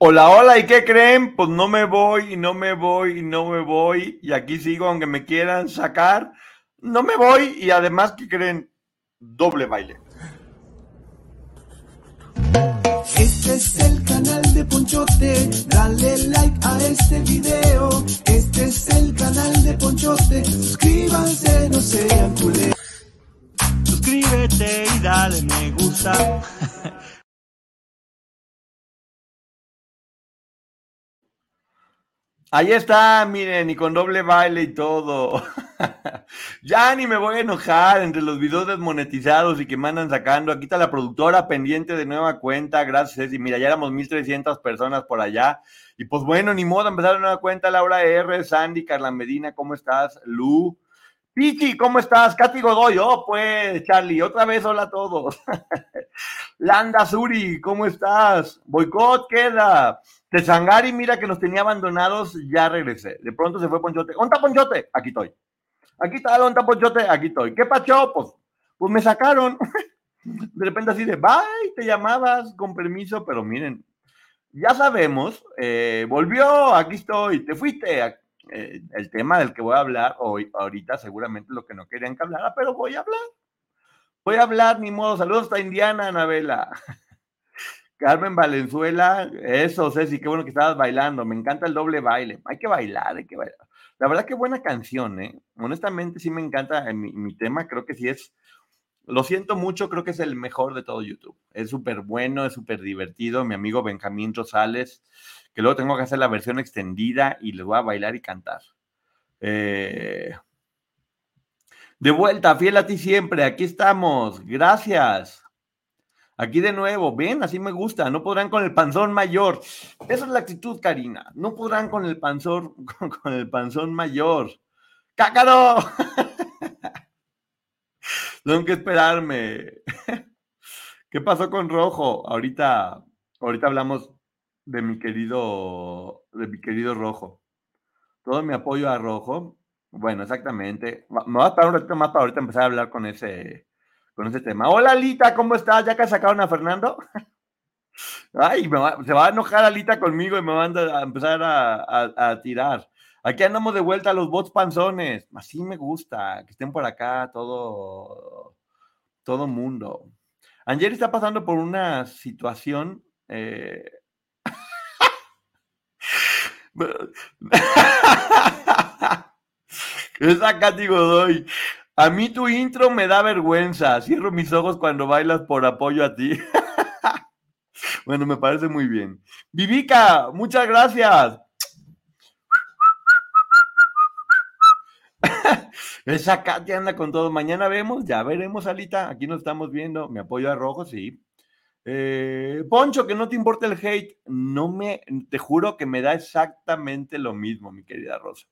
Hola, hola, ¿y qué creen? Pues no me voy, y no me voy, y no me voy, y aquí sigo aunque me quieran sacar. No me voy, y además, ¿qué creen? Doble baile. Este es el canal de Ponchote, dale like a este video. Este es el canal de Ponchote, suscríbanse, no sean culés. Suscríbete y dale me gusta. Ahí está, miren, y con doble baile y todo. ya ni me voy a enojar entre los videos desmonetizados y que me andan sacando. Aquí está la productora pendiente de nueva cuenta. Gracias, y mira, ya éramos 1300 personas por allá. Y pues bueno, ni modo, empezar una nueva cuenta. Laura R, Sandy, Carla Medina, ¿cómo estás? Lu. Piti, ¿cómo estás? Katy Godoy, oh, pues, Charlie, otra vez hola a todos. Landa Suri, ¿cómo estás? Boicot queda. Tesangari, mira que nos tenía abandonados, ya regresé. De pronto se fue Ponchote. ¿Onta Ponchote? Aquí estoy. Aquí está ¿onta Ponchote? Aquí estoy. ¿Qué pacho? Pues, pues me sacaron. De repente así de, bye, te llamabas, con permiso, pero miren, ya sabemos, eh, volvió, aquí estoy, te fuiste. Eh, el tema del que voy a hablar hoy, ahorita, seguramente lo que no querían que hablara, pero voy a hablar. Voy a hablar, ni modo. Saludos hasta Indiana, Anabela. Carmen Valenzuela, eso, Ceci, qué bueno que estabas bailando. Me encanta el doble baile. Hay que bailar, hay que bailar. La verdad que buena canción, ¿eh? Honestamente sí me encanta mi, mi tema, creo que sí es, lo siento mucho, creo que es el mejor de todo YouTube. Es súper bueno, es súper divertido. Mi amigo Benjamín Rosales, que luego tengo que hacer la versión extendida y les voy a bailar y cantar. Eh, de vuelta, fiel a ti siempre, aquí estamos, gracias. Aquí de nuevo, ven, así me gusta, no podrán con el panzón mayor. Esa es la actitud, Karina, no podrán con el panzón, con, el panzón mayor. ¡Cácaro! Tengo que esperarme. ¿Qué pasó con Rojo? Ahorita, ahorita hablamos de mi querido, de mi querido Rojo. Todo mi apoyo a Rojo. Bueno, exactamente. Me voy a esperar un ratito más para ahorita empezar a hablar con ese, con ese tema. Hola, Alita, ¿cómo estás? ¿Ya que sacaron a Fernando? Ay, me va, se va a enojar Alita conmigo y me van a empezar a, a, a, tirar. Aquí andamos de vuelta a los bots panzones. Así me gusta, que estén por acá todo, todo mundo. Angeli está pasando por una situación eh, Esa Katy Godoy. A mí tu intro me da vergüenza. Cierro mis ojos cuando bailas por apoyo a ti. bueno, me parece muy bien. Vivica, muchas gracias. Esa Katy anda con todo. Mañana vemos, ya veremos, Alita. Aquí nos estamos viendo. Me apoyo a Rojo, sí. Eh, Poncho, que no te importa el hate. No me, te juro que me da exactamente lo mismo, mi querida Rosa.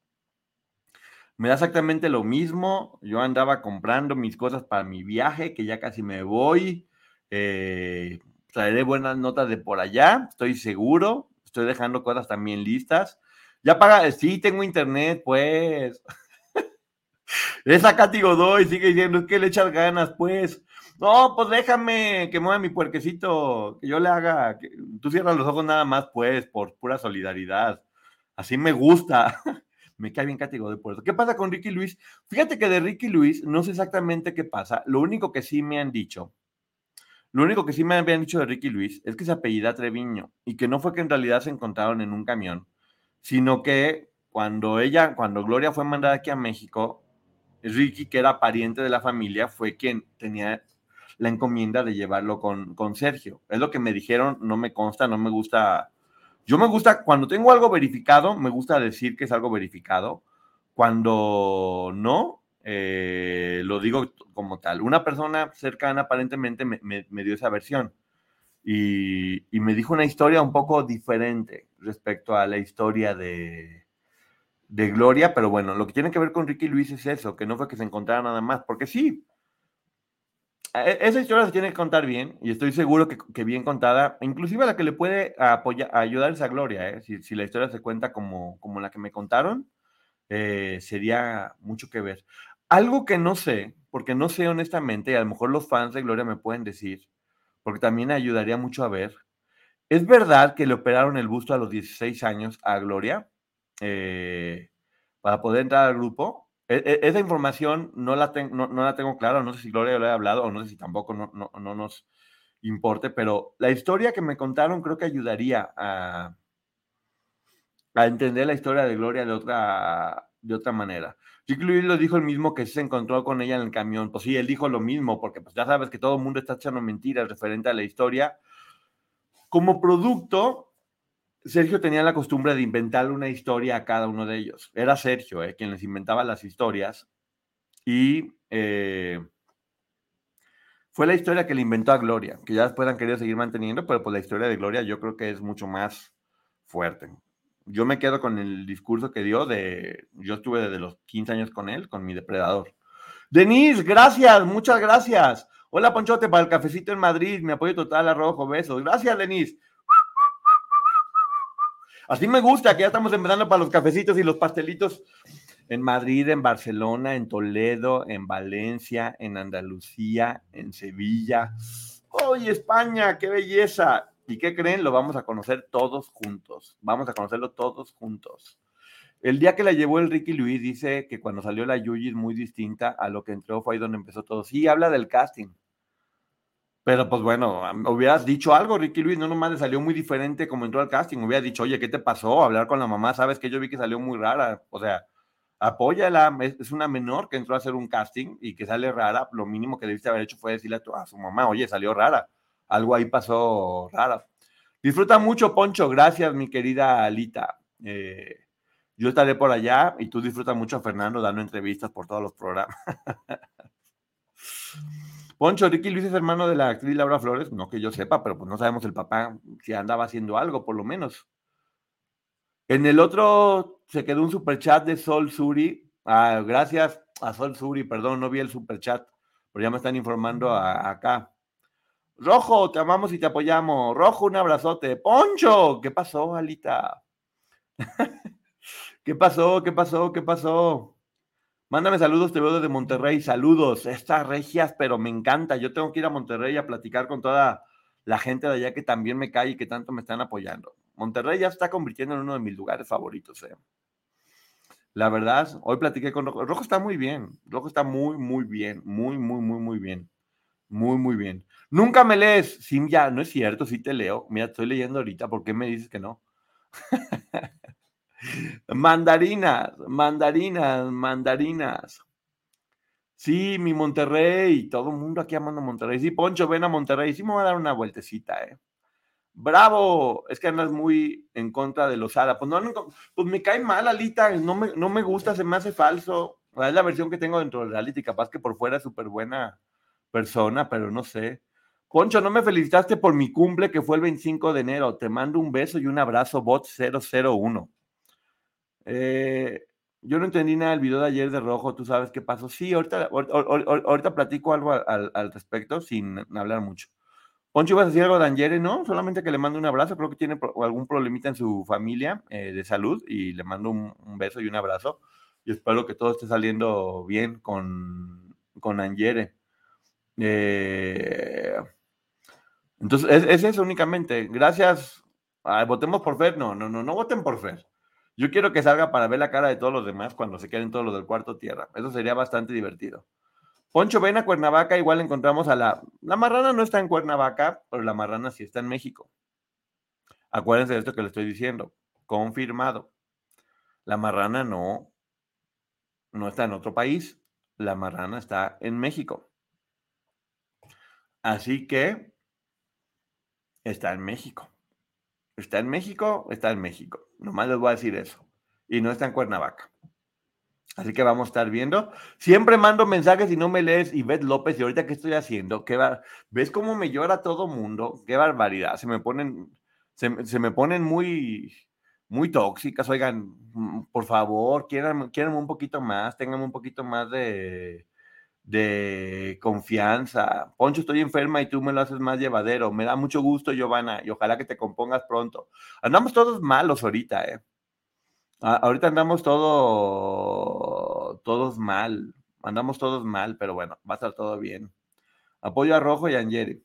Me da exactamente lo mismo. Yo andaba comprando mis cosas para mi viaje, que ya casi me voy. Eh, traeré buenas notas de por allá, estoy seguro. Estoy dejando cosas también listas. Ya paga, sí, tengo internet, pues. Esa Katy Godoy sigue diciendo, es que le echas ganas, pues. No, pues déjame que mueva mi puerquecito, que yo le haga, que tú cierras los ojos nada más, pues, por pura solidaridad. Así me gusta. me cae bien Godoy por eso. ¿Qué pasa con Ricky Luis? Fíjate que de Ricky Luis no sé exactamente qué pasa. Lo único que sí me han dicho Lo único que sí me habían dicho de Ricky Luis es que se apellida Treviño y que no fue que en realidad se encontraron en un camión, sino que cuando ella, cuando Gloria fue mandada aquí a México, Ricky, que era pariente de la familia, fue quien tenía la encomienda de llevarlo con, con Sergio. Es lo que me dijeron, no me consta, no me gusta. Yo me gusta, cuando tengo algo verificado, me gusta decir que es algo verificado. Cuando no, eh, lo digo como tal. Una persona cercana aparentemente me, dio esa versión y, me dijo una historia un poco diferente respecto a la historia de, de Gloria, pero bueno, lo que tiene que ver con Ricky Luis es eso, que no fue que se encontrara nada más, porque sí, esa historia se tiene que contar bien y estoy seguro que, bien contada, inclusive la que le puede apoyar, ayudar esa Gloria, ¿eh? si, la historia se cuenta como, como la que me contaron, eh, sería mucho que ver. Algo que no sé, porque no sé honestamente, y a lo mejor los fans de Gloria me pueden decir, porque también ayudaría mucho a ver, ¿es verdad que le operaron el busto a los 16 años a Gloria eh, para poder entrar al grupo? E, e, esa información no la, no, la tengo clara, no sé si Gloria lo ha hablado o no sé si tampoco no, no, nos importe, pero la historia que me contaron creo que ayudaría a, a entender la historia de Gloria de otra, de otra manera. Rick lo dijo el mismo que se encontró con ella en el camión. Pues sí, él dijo lo mismo, porque pues ya sabes que todo el mundo está echando mentiras referente a la historia. Como producto, Sergio tenía la costumbre de inventarle una historia a cada uno de ellos. Era Sergio eh, quien les inventaba las historias. Y eh, fue la historia que le inventó a Gloria, que ya después han querido seguir manteniendo, pero pues la historia de Gloria yo creo que es mucho más fuerte yo me quedo con el discurso que dio de, yo estuve desde los 15 años con él, con mi depredador. Denise, gracias, muchas gracias. Hola Ponchote, para el cafecito en Madrid, mi apoyo total a Rojo, besos. Gracias, Denise. Así me gusta, que ya estamos empezando para los cafecitos y los pastelitos en Madrid, en Barcelona, en Toledo, en Valencia, en Andalucía, en Sevilla. ¡Ay, España! ¡Qué belleza! ¿Y qué creen? Lo vamos a conocer todos juntos. Vamos a conocerlo todos juntos. El día que la llevó el Ricky Luis dice que cuando salió la Yuji es muy distinta a lo que entró, fue ahí donde empezó todo. Sí, habla del casting. Pero pues bueno, hubieras dicho algo, Ricky Luis, no nomás le salió muy diferente como entró al casting. Hubiera dicho, oye, ¿qué te pasó? Hablar con la mamá, sabes que yo vi que salió muy rara. O sea, apóyala, es una menor que entró a hacer un casting y que sale rara. Lo mínimo que debiste haber hecho fue decirle a, su mamá, oye, salió rara algo ahí pasó raro. Disfruta mucho, Poncho. Gracias, mi querida Alita. Eh, yo estaré por allá y tú disfruta mucho, Fernando, dando entrevistas por todos los programas. Poncho, Ricky Luis es hermano de la actriz Laura Flores, no que yo sepa, pero pues no sabemos el papá si andaba haciendo algo, por lo menos. En el otro se quedó un superchat de Sol Suri. Ah, gracias a Sol Suri, perdón, no vi el superchat, pero ya me están informando acá. Rojo, te amamos y te apoyamos. Rojo, un abrazote. Poncho, ¿qué pasó, Alita? ¿Qué pasó? ¿Qué pasó? ¿Qué pasó? Mándame saludos, te veo desde Monterrey. Saludos, estas regias, pero me encanta. Yo tengo que ir a Monterrey a platicar con toda la gente de allá que también me cae y que tanto me están apoyando. Monterrey ya está convirtiendo en uno de mis lugares favoritos. Eh. La verdad, hoy platiqué con Rojo. Rojo está muy bien. Rojo está muy, muy bien. Muy, muy, muy, muy bien. Muy, muy bien. Nunca me lees. Sí, ya, no es cierto, sí te leo. Mira, estoy leyendo ahorita. ¿Por qué me dices que no? mandarinas, mandarinas, mandarinas. Sí, mi Monterrey. Todo el mundo aquí amando Monterrey. Sí, Poncho, ven a Monterrey. Sí, me voy a dar una vueltecita, ¿eh? Bravo, es que andas muy en contra de los Ada. Pues, no, pues me cae mal, Alita, no me, no me gusta, se me hace falso. Es la versión que tengo dentro de reality, capaz que por fuera es súper buena persona, pero no sé. Poncho, no me felicitaste por mi cumple que fue el 25 de enero. Te mando un beso y un abrazo, bot 001. Eh, yo no entendí nada del video de ayer de Rojo, tú sabes qué pasó. Sí, ahorita, ahorita, platico algo al, respecto sin hablar mucho. Poncho, ¿ibas a decir algo de Angere? No, solamente que le mando un abrazo. Creo que tiene algún problemita en su familia eh, de salud y le mando un, beso y un abrazo. Y espero que todo esté saliendo bien con, con Angere. Eh, entonces, es, eso únicamente. Gracias. votemos por Fer. No, no, no, no voten por Fer. Yo quiero que salga para ver la cara de todos los demás cuando se queden todos los del cuarto tierra. Eso sería bastante divertido. Poncho, ven a Cuernavaca, igual encontramos a la... La marrana no está en Cuernavaca, pero la marrana sí está en México. Acuérdense de esto que le estoy diciendo. Confirmado. La marrana no, no está en otro país. La marrana está en México. Así que está en México. Está en México, está en México. Nomás les voy a decir eso. Y no está en Cuernavaca. Así que vamos a estar viendo. Siempre mando mensajes y no me lees. Y ves López, ¿y ahorita qué estoy haciendo? ¿Qué ¿Ves cómo me llora todo mundo? Qué barbaridad. Se me ponen, se, me ponen muy, muy tóxicas. Oigan, mm, por favor, quieran, quieran un poquito más, tengan un poquito más de, de confianza. Poncho, estoy enferma y tú me lo haces más llevadero. Me da mucho gusto, Giovanna, y ojalá que te compongas pronto. Andamos todos malos ahorita, ¿eh? ahorita andamos todo, todos mal. Andamos todos mal, pero bueno, va a estar todo bien. Apoyo a Rojo y a Angeri.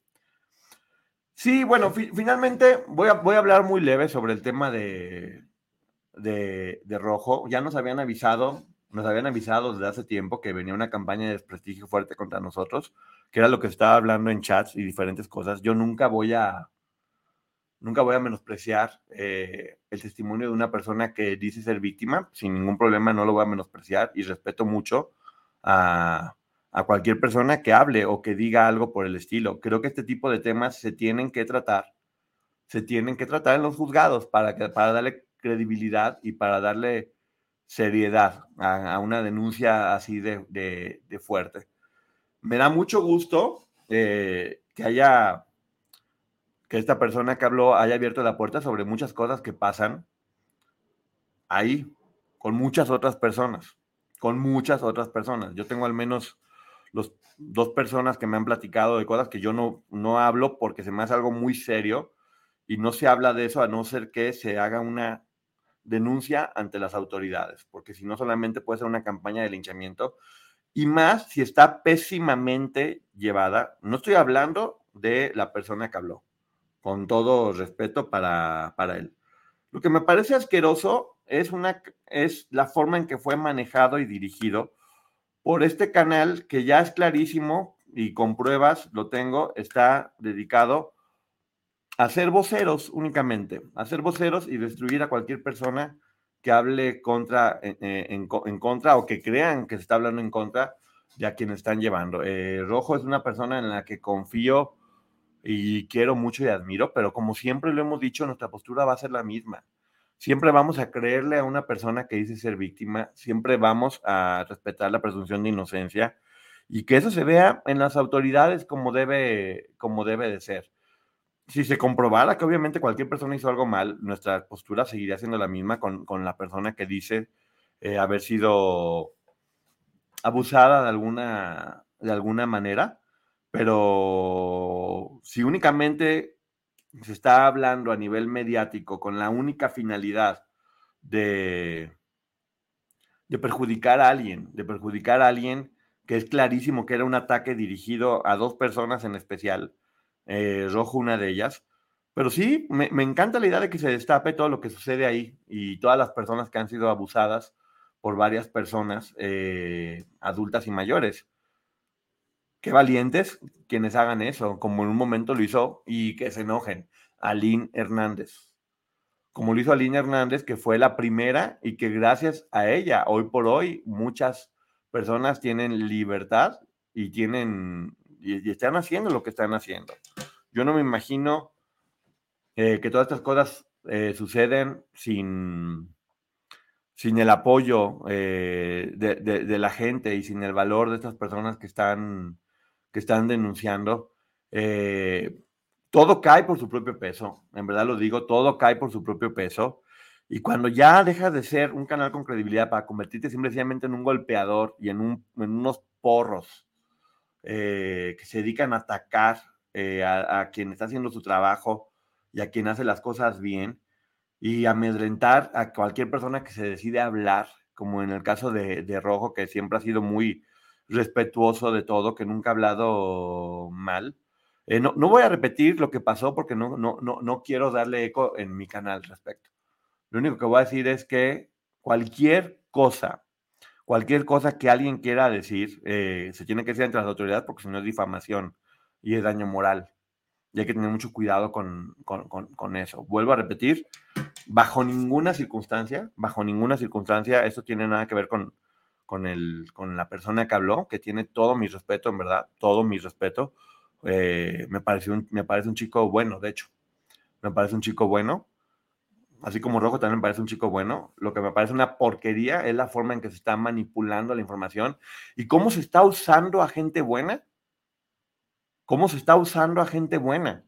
Sí, bueno, finalmente voy a, voy a hablar muy leve sobre el tema de, de, de Rojo. Ya nos habían avisado nos habían avisado desde hace tiempo que venía una campaña de desprestigio fuerte contra nosotros, que era lo que estaba hablando en chats y diferentes cosas. Yo nunca voy a, nunca voy a menospreciar eh, el testimonio de una persona que dice ser víctima. Sin ningún problema no lo voy a menospreciar y respeto mucho a, a cualquier persona que hable o que diga algo por el estilo. Creo que este tipo de temas se tienen que tratar, se tienen que tratar en los juzgados para, que, para darle credibilidad y para darle seriedad a, una denuncia así de, fuerte. Me da mucho gusto eh, que haya, que esta persona que habló haya abierto la puerta sobre muchas cosas que pasan ahí, con muchas otras personas, con muchas otras personas. Yo tengo al menos los, dos personas que me han platicado de cosas que yo no, no hablo porque se me hace algo muy serio y no se habla de eso a no ser que se haga una denuncia ante las autoridades, porque si no solamente puede ser una campaña de linchamiento, y más si está pésimamente llevada. No estoy hablando de la persona que habló, con todo respeto para, para él. Lo que me parece asqueroso es, una, es la forma en que fue manejado y dirigido por este canal que ya es clarísimo y con pruebas lo tengo, está dedicado hacer voceros únicamente, hacer voceros y destruir a cualquier persona que hable eh, eh, en, contra o que crean que se está hablando en contra de a quien están llevando. Eh, Rojo es una persona en la que confío y quiero mucho y admiro, pero como siempre lo hemos dicho, nuestra postura va a ser la misma. Siempre vamos a creerle a una persona que dice ser víctima, siempre vamos a respetar la presunción de inocencia y que eso se vea en las autoridades como debe, como debe de ser si se comprobara que obviamente cualquier persona hizo algo mal, nuestra postura seguiría siendo la misma con, la persona que dice eh, haber sido abusada de alguna, de alguna manera, pero si únicamente se está hablando a nivel mediático con la única finalidad de, de perjudicar a alguien, de perjudicar a alguien que es clarísimo que era un ataque dirigido a dos personas en especial, eh, Rojo una de ellas. Pero sí, me, encanta la idea de que se destape todo lo que sucede ahí y todas las personas que han sido abusadas por varias personas eh, adultas y mayores. Qué valientes quienes hagan eso, como en un momento lo hizo y que se enojen. Aline Hernández. Como lo hizo Aline Hernández, que fue la primera y que gracias a ella, hoy por hoy, muchas personas tienen libertad y tienen y, están haciendo lo que están haciendo. Yo no me imagino eh, que todas estas cosas eh, suceden sin, sin el apoyo eh, de, la gente y sin el valor de estas personas que están, que están denunciando. todo cae por su propio peso, en verdad lo digo, todo cae por su propio peso. Y cuando ya dejas de ser un canal con credibilidad para convertirte simplemente en un golpeador y en unos porros eh, que se dedican a atacar eh, a, quien está haciendo su trabajo y a quien hace las cosas bien y amedrentar a cualquier persona que se decide hablar, como en el caso de, Rojo, que siempre ha sido muy respetuoso de todo, que nunca ha hablado mal. Eh, no, no, voy a repetir lo que pasó porque no, no, no, no quiero darle eco en mi canal al respecto. Lo único que voy a decir es que cualquier cosa cualquier cosa que alguien quiera decir eh, se tiene que decir entre las autoridades porque si no es difamación y es daño moral. Y hay que tener mucho cuidado con, con, eso. Vuelvo a repetir, bajo ninguna circunstancia, bajo ninguna circunstancia, esto tiene nada que ver con, con, el, con la persona que habló, que tiene todo mi respeto, en verdad, todo mi respeto. Eh, me, parece un, me parece un chico bueno, de hecho. Me parece un chico bueno. Así como Rojo también me parece un chico bueno. Lo que me parece una porquería es la forma en que se está manipulando la información y cómo se está usando a gente buena. Cómo se está usando a gente buena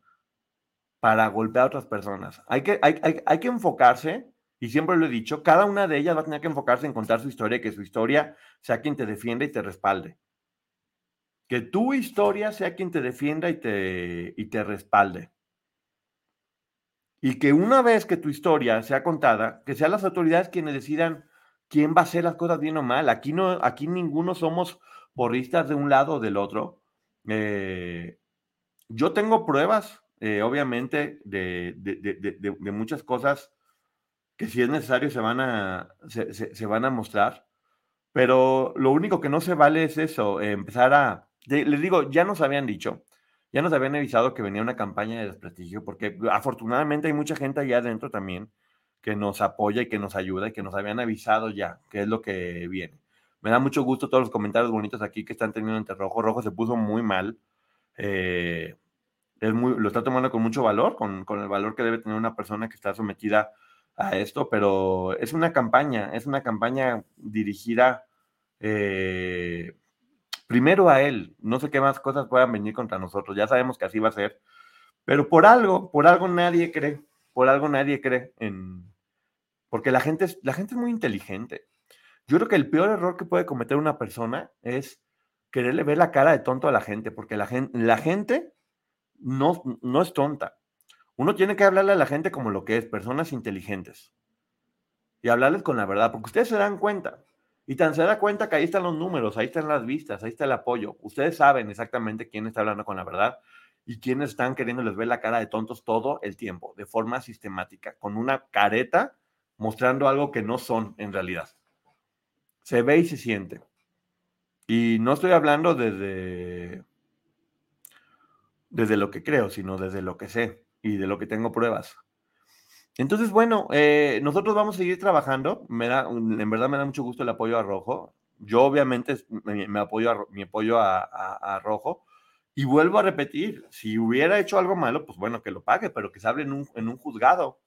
para golpear a otras personas. Hay que, hay, hay, hay que enfocarse y siempre lo he dicho, cada una de ellas va a tener que enfocarse en contar su historia y que su historia sea quien te defienda y te respalde. Que tu historia sea quien te defienda y te, y te respalde. Y que una vez que tu historia sea contada, que sean las autoridades quienes decidan quién va a hacer las cosas bien o mal. Aquí, no, aquí ninguno somos porristas de un lado o del otro. Eh, yo tengo pruebas, eh, obviamente, de, de, muchas cosas que si es necesario se van a, se, van a mostrar, pero lo único que no se vale es eso, empezar a, les digo, ya nos habían dicho, ya nos habían avisado que venía una campaña de desprestigio, porque afortunadamente hay mucha gente allá adentro también que nos apoya y que nos ayuda y que nos habían avisado ya qué es lo que viene. Me da mucho gusto todos los comentarios bonitos aquí que están teniendo entre Rojo. Rojo se puso muy mal. Eh, es muy, lo está tomando con mucho valor, con, con, el valor que debe tener una persona que está sometida a esto, pero es una campaña, es una campaña dirigida eh, primero a él. No sé qué más cosas puedan venir contra nosotros, ya sabemos que así va a ser, pero por algo, por algo nadie cree, por algo nadie cree en... Porque la gente es, la gente es muy inteligente. Yo creo que el peor error que puede cometer una persona es quererle ver la cara de tonto a la gente, porque la gente, la gente no, no es tonta. Uno tiene que hablarle a la gente como lo que es, personas inteligentes. Y hablarles con la verdad, porque ustedes se dan cuenta. Y tan se da cuenta que ahí están los números, ahí están las vistas, ahí está el apoyo. Ustedes saben exactamente quién está hablando con la verdad y quiénes están queriéndoles ver la cara de tontos todo el tiempo, de forma sistemática, con una careta mostrando algo que no son en realidad. Se ve y se siente. Y no estoy hablando desde, desde lo que creo, sino desde lo que sé y de lo que tengo pruebas. Entonces, bueno, eh, nosotros vamos a seguir trabajando. Me da, en verdad me da mucho gusto el apoyo a Rojo. Yo obviamente me, apoyo a, mi apoyo a, Rojo. Y vuelvo a repetir, si hubiera hecho algo malo, pues bueno, que lo pague, pero que se hable en un, en un juzgado.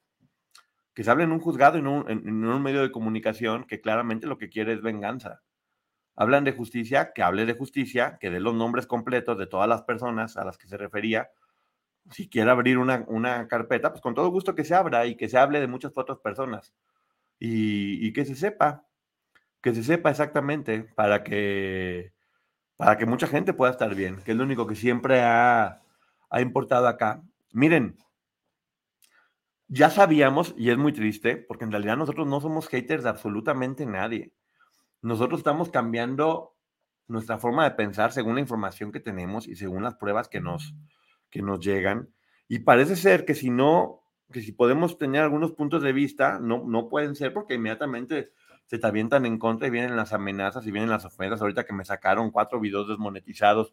Que se hable en un juzgado, en un, en un medio de comunicación que claramente lo que quiere es venganza. Hablan de justicia, que hable de justicia, que dé los nombres completos de todas las personas a las que se refería, si quiere abrir una, una, carpeta, pues con todo gusto que se abra y que se hable de muchas otras personas y, y, que se sepa, que se sepa exactamente para que, para que mucha gente pueda estar bien, que es lo único que siempre ha, ha importado acá. Miren, ya sabíamos, y es muy triste, porque en realidad nosotros no somos haters de absolutamente nadie. Nosotros estamos cambiando nuestra forma de pensar según la información que tenemos y según las pruebas que nos, que nos llegan. Y parece ser que si no, que si podemos tener algunos puntos de vista, no, no pueden ser porque inmediatamente se te avientan en contra y vienen las amenazas y vienen las ofensas. Ahorita que me sacaron cuatro videos desmonetizados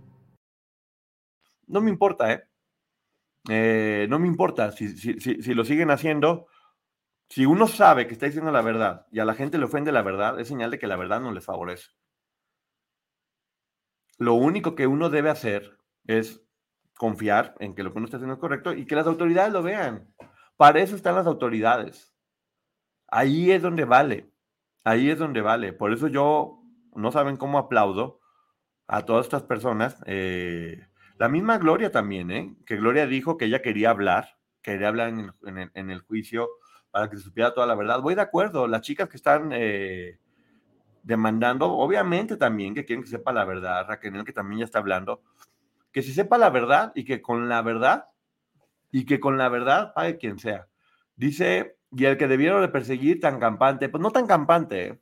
No me importa, ¿eh? eh no me importa si, si, lo siguen haciendo. Si uno sabe que está diciendo la verdad y a la gente le ofende la verdad, es señal de que la verdad no les favorece. Lo único que uno debe hacer es confiar en que lo que uno está haciendo es correcto y que las autoridades lo vean. Para eso están las autoridades. Ahí es donde vale. Ahí es donde vale. Por eso yo no saben cómo aplaudo a todas estas personas. Eh, la misma Gloria también, ¿eh? Que Gloria dijo que ella quería hablar, quería hablar en el, juicio para que se supiera toda la verdad. Voy de acuerdo, las chicas que están, eh, demandando, obviamente también que quieren que sepa la verdad, Raquel, que también ya está hablando, que se sepa la verdad y que con la verdad, y que con la verdad pague quien sea. Dice, y el que debieron de perseguir tan campante, pues no tan campante, ¿eh?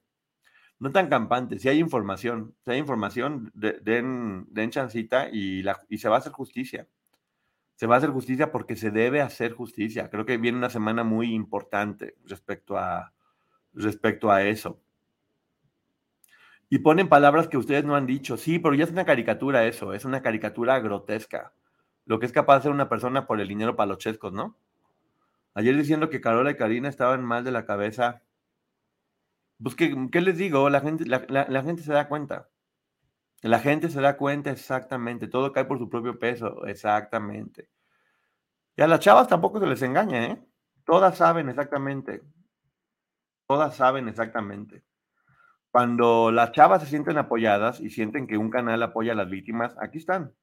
No tan campante, si hay información, si hay información, den, den chancita y, la, y se va a hacer justicia. Se va a hacer justicia porque se debe hacer justicia. Creo que viene una semana muy importante respecto a, respecto a eso. Y ponen palabras que ustedes no han dicho. Sí, pero ya es una caricatura eso, es una caricatura grotesca. Lo que es capaz de hacer una persona por el dinero para los chescos, ¿no? Ayer diciendo que Carola y Karina estaban mal de la cabeza. Pues, ¿qué, les digo? La gente, la, gente se da cuenta. La gente se da cuenta exactamente. Todo cae por su propio peso, exactamente. Y a las chavas tampoco se les engaña, ¿eh? Todas saben exactamente. Todas saben exactamente. Cuando las chavas se sienten apoyadas y sienten que un canal apoya a las víctimas, aquí están.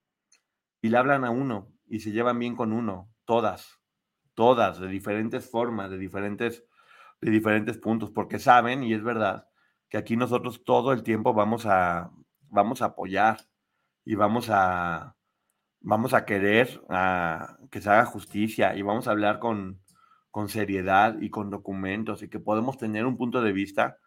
Y le hablan a uno y se llevan bien con uno, todas, todas, de diferentes formas, de diferentes, de diferentes puntos, porque saben, y es verdad, que aquí nosotros todo el tiempo vamos a, vamos a apoyar y vamos a, vamos a querer a, que se haga justicia y vamos a hablar con, con seriedad y con documentos y que podemos tener un punto de vista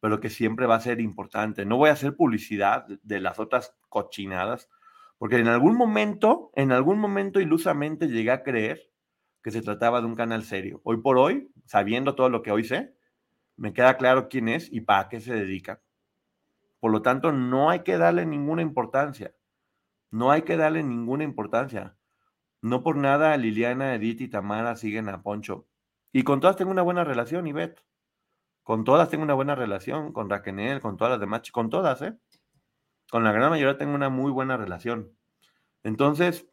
pero que siempre va a ser importante. No voy a hacer publicidad de las otras cochinadas, porque en algún momento, en algún momento ilusamente llegué a creer que se trataba de un canal serio. Hoy por hoy, sabiendo todo lo que hoy sé, me queda claro quién es y para qué se dedica. Por lo tanto, no hay que darle ninguna importancia. No hay que darle ninguna importancia. No por nada Liliana, Edith y Tamara siguen a Poncho. Y con todas tengo una buena relación, Ivette. Con todas tengo una buena relación, con Raquel, con todas las demás, con todas, ¿eh? Con la gran mayoría tengo una muy buena relación. Entonces,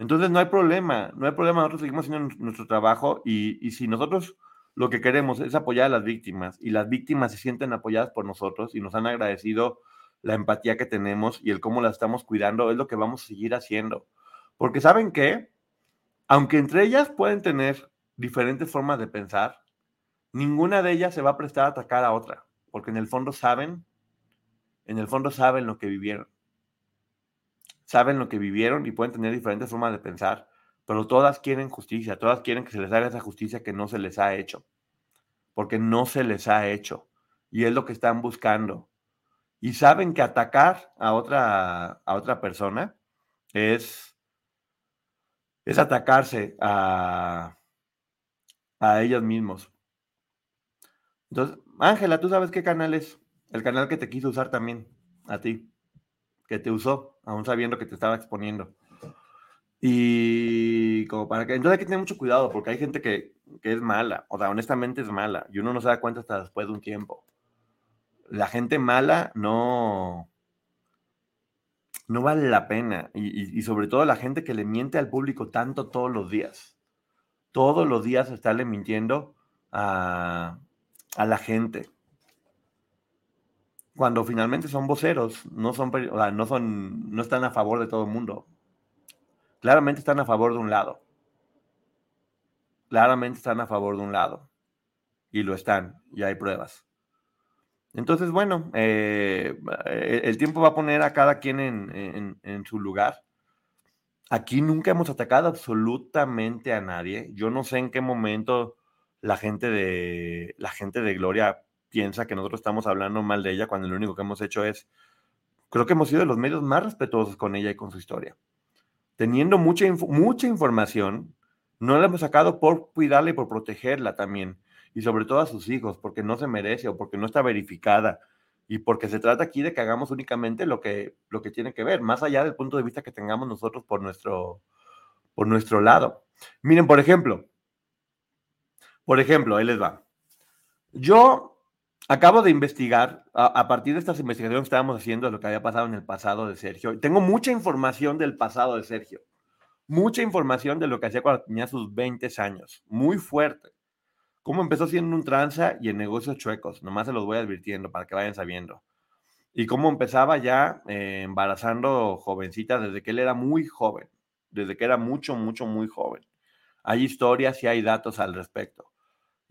entonces no hay problema, no hay problema, nosotros seguimos haciendo nuestro trabajo y, y si nosotros lo que queremos es apoyar a las víctimas y las víctimas se sienten apoyadas por nosotros y nos han agradecido la empatía que tenemos y el cómo las estamos cuidando, es lo que vamos a seguir haciendo. Porque saben que, aunque entre ellas pueden tener diferentes formas de pensar, ninguna de ellas se va a prestar a atacar a otra, porque en el fondo saben, en el fondo saben lo que vivieron. Saben lo que vivieron y pueden tener diferentes formas de pensar, pero todas quieren justicia, todas quieren que se les haga esa justicia que no se les ha hecho, porque no se les ha hecho y es lo que están buscando. Y saben que atacar a otra, a otra persona es, es atacarse a, a ellos mismos. Entonces, Ángela, ¿tú sabes qué canal es? El canal que te quiso usar también, a ti, que te usó, aún sabiendo que te estaba exponiendo. Y como para que, entonces hay que tener mucho cuidado, porque hay gente que, que es mala, o sea, honestamente es mala, y uno no se da cuenta hasta después de un tiempo. La gente mala no, no vale la pena, y, sobre todo la gente que le miente al público tanto todos los días. Todos los días estarle mintiendo a, a la gente. Cuando finalmente son voceros, no son, no son, no están a favor de todo el mundo. Claramente están a favor de un lado. Claramente están a favor de un lado. Y lo están, y hay pruebas. Entonces, bueno, eh, el tiempo va a poner a cada quien en, en, su lugar. Aquí nunca hemos atacado absolutamente a nadie. Yo no sé en qué momento la gente de la gente de Gloria piensa que nosotros estamos hablando mal de ella cuando lo único que hemos hecho es creo que hemos sido de los medios más respetuosos con ella y con su historia. Teniendo mucha mucha información, no la hemos sacado por cuidarla y por protegerla también y sobre todo a sus hijos porque no se merece o porque no está verificada y porque se trata aquí de que hagamos únicamente lo que lo que tiene que ver, más allá del punto de vista que tengamos nosotros por nuestro por nuestro lado. Miren, por ejemplo, por ejemplo, ahí les va. Yo acabo de investigar, a, partir de estas investigaciones que estábamos haciendo de lo que había pasado en el pasado de Sergio. Tengo mucha información del pasado de Sergio. Mucha información de lo que hacía cuando tenía sus 20 años. Muy fuerte. Cómo empezó siendo un tranza y en negocios chuecos. Nomás se los voy advirtiendo para que vayan sabiendo. Y cómo empezaba ya eh, embarazando jovencitas desde que él era muy joven. Desde que era mucho, mucho, muy joven. Hay historias y hay datos al respecto.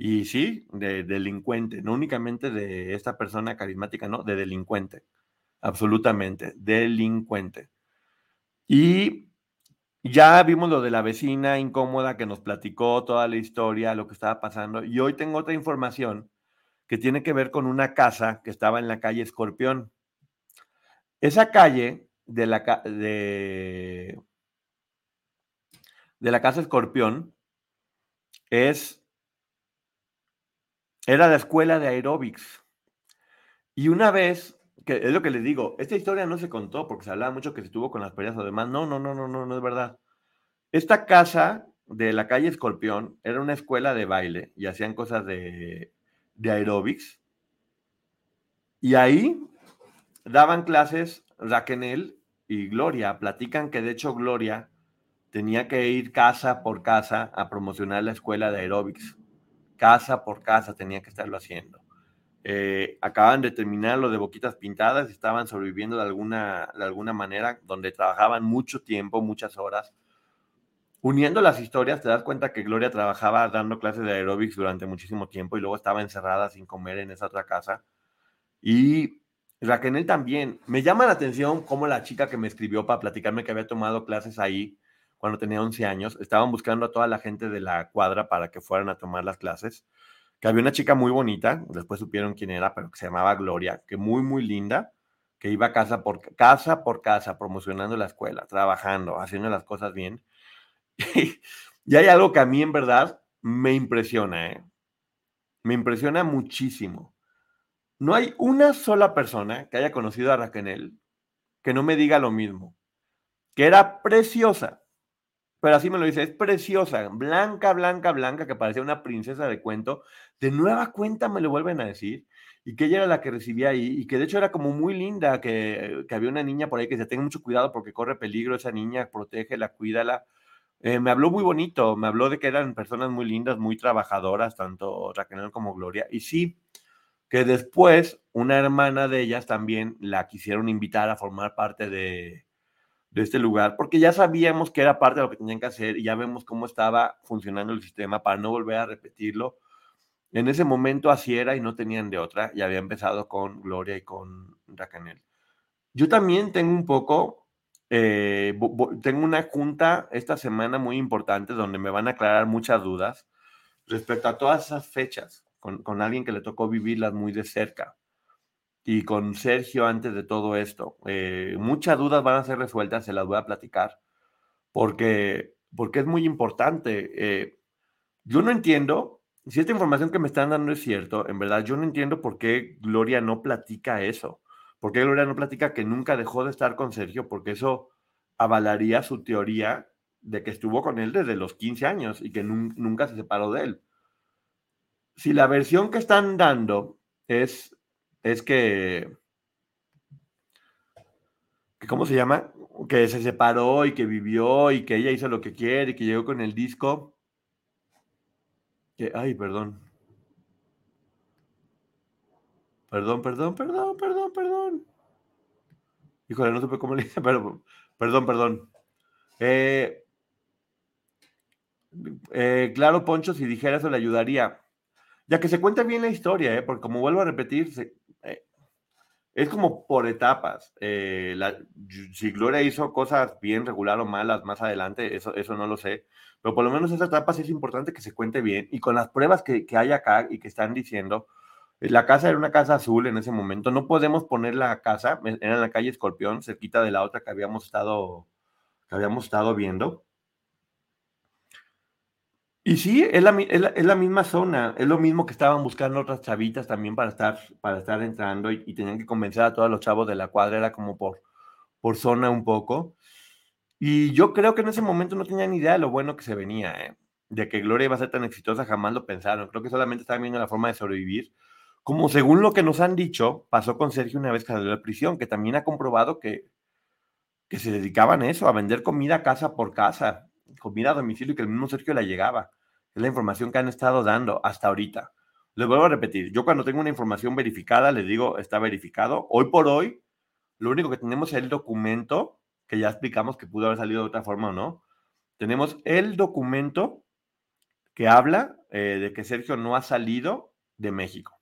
Y sí, de delincuente, no únicamente de esta persona carismática, no, de delincuente, absolutamente, delincuente. Y ya vimos lo de la vecina incómoda que nos platicó toda la historia, lo que estaba pasando, y hoy tengo otra información que tiene que ver con una casa que estaba en la calle Escorpión. Esa calle de la, de, de la casa Escorpión es era la escuela de aeróbics. Y una vez, que es lo que les digo, esta historia no se contó porque se hablaba mucho que se estuvo con las peleas o demás. No, no, no, no, no, no es verdad. Esta casa de la calle Escorpión era una escuela de baile y hacían cosas de, de aeróbics. Y ahí daban clases Raquel y Gloria. Platican que de hecho Gloria tenía que ir casa por casa a promocionar la escuela de aeróbics casa por casa tenía que estarlo haciendo. Eh, acaban de terminar lo de Boquitas Pintadas, estaban sobreviviendo de alguna, de alguna manera, donde trabajaban mucho tiempo, muchas horas. Uniendo las historias, te das cuenta que Gloria trabajaba dando clases de aeróbics durante muchísimo tiempo y luego estaba encerrada sin comer en esa otra casa. Y Raquel también. Me llama la atención cómo la chica que me escribió para platicarme que había tomado clases ahí, cuando tenía 11 años, estaban buscando a toda la gente de la cuadra para que fueran a tomar las clases, que había una chica muy bonita, después supieron quién era, pero que se llamaba Gloria, que muy, muy linda, que iba casa por casa por casa promocionando la escuela, trabajando, haciendo las cosas bien. y hay algo que a mí en verdad me impresiona, ¿eh? Me impresiona muchísimo. No hay una sola persona que haya conocido a Raquel que no me diga lo mismo, que era preciosa, pero así me lo dice, es preciosa, blanca, blanca, blanca, que parecía una princesa de cuento. De nueva cuenta me lo vuelven a decir, y que ella era la que recibía ahí, y que de hecho era como muy linda, que, había una niña por ahí que se tenga mucho cuidado porque corre peligro esa niña, protégela, cuídala. Eh, me habló muy bonito, me habló de que eran personas muy lindas, muy trabajadoras, tanto Raquel como Gloria, y sí, que después una hermana de ellas también la quisieron invitar a formar parte de, de este lugar, porque ya sabíamos que era parte de lo que tenían que hacer y ya vemos cómo estaba funcionando el sistema para no volver a repetirlo. En ese momento así era y no tenían de otra, y había empezado con Gloria y con Racanel. Yo también tengo un poco, eh, tengo una junta esta semana muy importante donde me van a aclarar muchas dudas respecto a todas esas fechas, con, con alguien que le tocó vivirlas muy de cerca y con Sergio antes de todo esto. Eh, muchas dudas van a ser resueltas, se las voy a platicar, porque, porque es muy importante. Eh, yo no entiendo, si esta información que me están dando es cierto, en verdad yo no entiendo por qué Gloria no platica eso, por qué Gloria no platica que nunca dejó de estar con Sergio, porque eso avalaría su teoría de que estuvo con él desde los 15 años y que nunca se separó de él. Si la versión que están dando es es que, ¿cómo se llama? Que se separó y que vivió y que ella hizo lo que quiere y que llegó con el disco. Que, ay, perdón. Perdón, perdón, perdón, perdón, perdón. Híjole, no supe cómo le dije, pero perdón, perdón. Eh, eh, claro, Poncho, si dijera eso le ayudaría. Ya que se cuenta bien la historia, ¿eh? porque como vuelvo a repetir, eh, es como por etapas. Eh, si Gloria hizo cosas bien, regular o malas más adelante, eso, eso no lo sé. Pero por lo menos esa etapa sí es importante que se cuente bien. Y con las pruebas que, que hay acá y que están diciendo, la casa era una casa azul en ese momento. No podemos poner la casa, era en la calle Escorpión, cerquita de la otra que habíamos estado, que habíamos estado viendo. Y sí, es la, es, la, misma zona, es lo mismo que estaban buscando otras chavitas también para estar, para estar entrando y, tenían que convencer a todos los chavos de la cuadra, era como por, por zona un poco. Y yo creo que en ese momento no tenían ni idea de lo bueno que se venía, ¿eh? de que Gloria iba a ser tan exitosa, jamás lo pensaron. Creo que solamente estaban viendo la forma de sobrevivir. Como según lo que nos han dicho, pasó con Sergio una vez que salió de prisión, que también ha comprobado que, que se dedicaban a eso, a vender comida casa por casa, comida a domicilio y que el mismo Sergio la llegaba. Es la información que han estado dando hasta ahorita. Les vuelvo a repetir, yo cuando tengo una información verificada, les digo, está verificado. Hoy por hoy, lo único que tenemos es el documento, que ya explicamos que pudo haber salido de otra forma o no. Tenemos el documento que habla eh, de que Sergio no ha salido de México.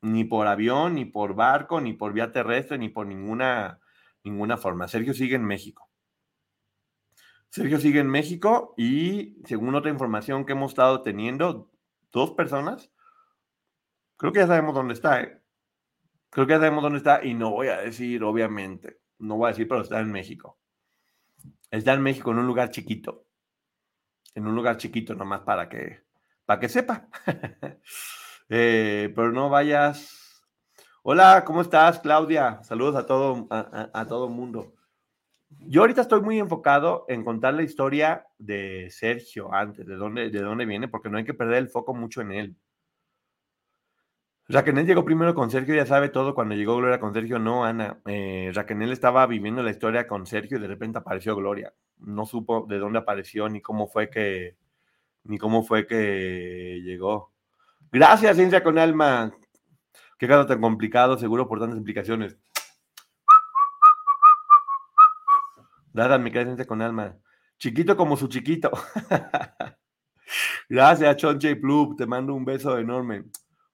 Ni por avión, ni por barco, ni por vía terrestre, ni por ninguna, ninguna forma. Sergio sigue en México. Sergio sigue en México y según otra información que hemos estado teniendo, dos personas, creo que ya sabemos dónde está, ¿eh? Creo que ya sabemos dónde está y no voy a decir, obviamente, no voy a decir, pero está en México. Está en México, en un lugar chiquito. En un lugar chiquito, nomás para que, para que sepa. Eh, pero no vayas. Hola, ¿cómo estás, Claudia? Saludos a todo, a, a todo mundo. Yo ahorita estoy muy enfocado en contar la historia de Sergio antes, de dónde, de dónde viene, porque no hay que perder el foco mucho en él. Raquel llegó primero con Sergio, ya sabe todo. Cuando llegó Gloria con Sergio, no, Ana. Eh, Raquel estaba viviendo la historia con Sergio y de repente apareció Gloria. No supo de dónde apareció ni cómo fue que ni cómo fue que llegó. Gracias, Ciencia con Alma. Qué caso tan complicado, seguro por tantas implicaciones. Dada mi Ciencia con Alma. Chiquito como su chiquito. Gracias, Chonche Plub. Te mando un beso enorme.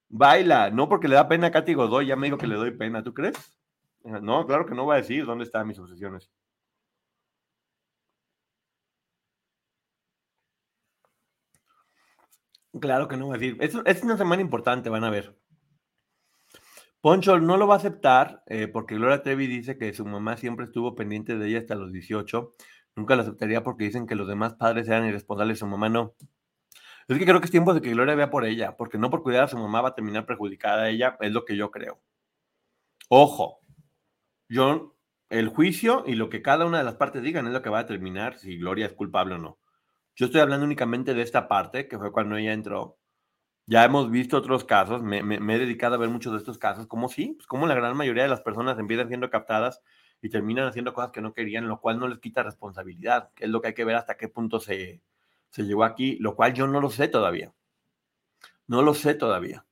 Baila, no porque le da pena a Katy Godoy, ya me dijo que le doy pena, ¿tú crees? No, claro que no voy a decir dónde están mis obsesiones. Claro que no voy a decir. Es, es una semana importante, van a ver. Poncho no lo va a aceptar eh, porque Gloria Trevi dice que su mamá siempre estuvo pendiente de ella hasta los 18. Nunca lo aceptaría porque dicen que los demás padres eran irresponsables, su mamá no. Es que creo que es tiempo de que Gloria vea por ella, porque no por cuidar a su mamá va a terminar perjudicada a ella, es lo que yo creo. Ojo, yo, el juicio y lo que cada una de las partes digan es lo que va a determinar si Gloria es culpable o no. Yo estoy hablando únicamente de esta parte, que fue cuando ella entró. Ya hemos visto otros casos, me, he dedicado a ver muchos de estos casos, como sí, pues como la gran mayoría de las personas empiezan siendo captadas y terminan haciendo cosas que no querían, lo cual no les quita responsabilidad, es lo que hay que ver hasta qué punto se, se llegó aquí, lo cual yo no lo sé todavía. No lo sé todavía.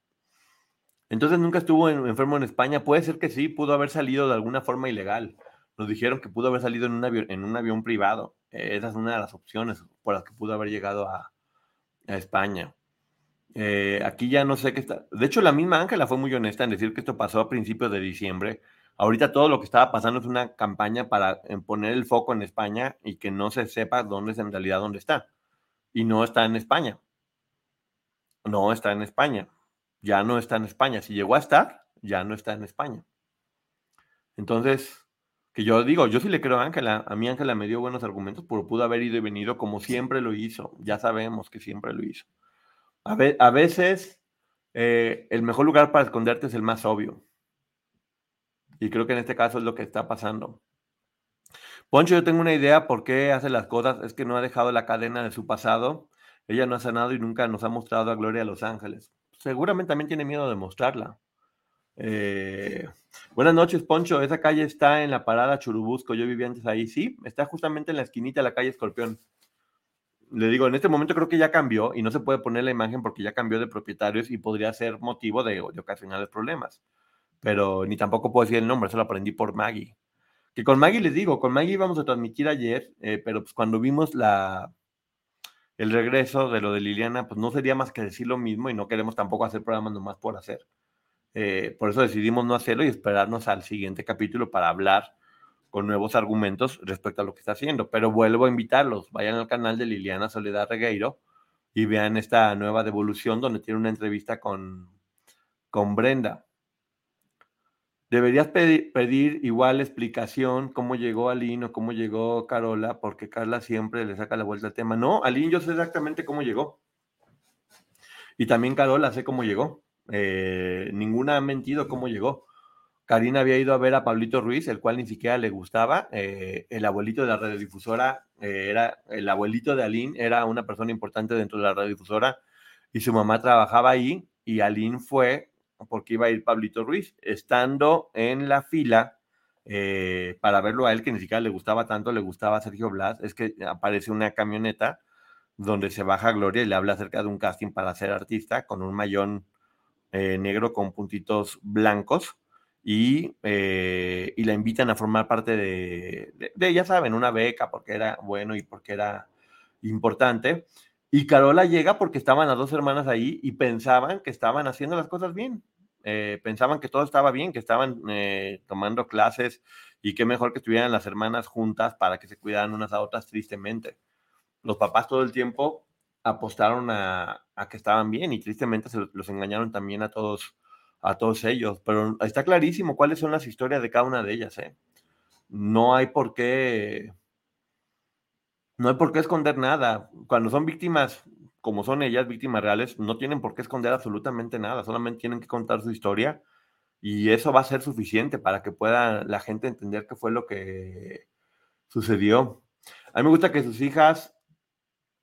Entonces nunca estuvo enfermo en España. Puede ser que sí, pudo haber salido de alguna forma ilegal. Nos dijeron que pudo haber salido en un avión, en un avión privado. Eh, esa es una de las opciones por las que pudo haber llegado a, España. Eh, aquí ya no sé qué está. De hecho, la misma Ángela fue muy honesta en decir que esto pasó a principios de diciembre. Ahorita todo lo que estaba pasando es una campaña para poner el foco en España y que no se sepa dónde es en realidad dónde está y no está en España. No está en España. Ya no está en España. Si llegó a estar, ya no está en España. Entonces, que yo digo, yo sí le creo a Ángela. A mí Ángela me dio buenos argumentos, pero pudo haber ido y venido como siempre lo hizo. Ya sabemos que siempre lo hizo. A, veces, eh, el mejor lugar para esconderte es el más obvio. Y creo que en este caso es lo que está pasando. Poncho, yo tengo una idea por qué hace las cosas, es que no ha dejado la cadena de su pasado, ella no ha sanado y nunca nos ha mostrado a Gloria a Los Ángeles. Seguramente también tiene miedo de mostrarla. Eh, buenas noches, Poncho. Esa calle está en la parada Churubusco. Yo vivía antes ahí. Sí, está justamente en la esquinita de la calle Escorpión. Le digo, en este momento creo que ya cambió y no se puede poner la imagen porque ya cambió de propietarios y podría ser motivo de, de ocasionales problemas. Pero ni tampoco puedo decir el nombre, eso lo aprendí por Maggie. Que con Maggie les digo, con Maggie íbamos a transmitir ayer, eh, pero pues cuando vimos la, el regreso de lo de Liliana, pues no sería más que decir lo mismo y no queremos tampoco hacer programas nomás por hacer. Eh, por eso decidimos no hacerlo y esperarnos al siguiente capítulo para hablar con nuevos argumentos respecto a lo que está haciendo. Pero vuelvo a invitarlos, vayan al canal de Liliana Soledad Regueiro y vean esta nueva devolución donde tiene una entrevista con, con Brenda. Deberías pedir, igual explicación cómo llegó Aline o cómo llegó Carola, porque Carla siempre le saca la vuelta al tema. No, Aline yo sé exactamente cómo llegó. Y también Carola sé cómo llegó. Eh, ninguna ha mentido cómo llegó. Karina había ido a ver a Pablito Ruiz, el cual ni siquiera le gustaba. Eh, el abuelito de la radiodifusora eh, era, el abuelito de Aline era una persona importante dentro de la radiodifusora y su mamá trabajaba ahí y Aline fue porque iba a ir Pablito Ruiz, estando en la fila eh, para verlo a él, que ni siquiera le gustaba tanto, le gustaba Sergio Blas, es que aparece una camioneta donde se baja Gloria y le habla acerca de un casting para ser artista con un mayón eh, negro con puntitos blancos y, eh, y, la invitan a formar parte de, de, ya saben, una beca porque era bueno y porque era importante. Y Carola llega porque estaban las dos hermanas ahí y pensaban que estaban haciendo las cosas bien. Eh, pensaban que todo estaba bien, que estaban eh, tomando clases y qué mejor que estuvieran las hermanas juntas para que se cuidaran unas a otras tristemente. Los papás todo el tiempo apostaron a, que estaban bien y tristemente se los engañaron también a todos, a todos ellos. Pero está clarísimo cuáles son las historias de cada una de ellas. ¿eh? No hay por qué no hay por qué esconder nada. Cuando son víctimas, como son ellas, víctimas reales, no tienen por qué esconder absolutamente nada, solamente tienen que contar su historia y eso va a ser suficiente para que pueda la gente entender qué fue lo que sucedió. A mí me gusta que sus hijas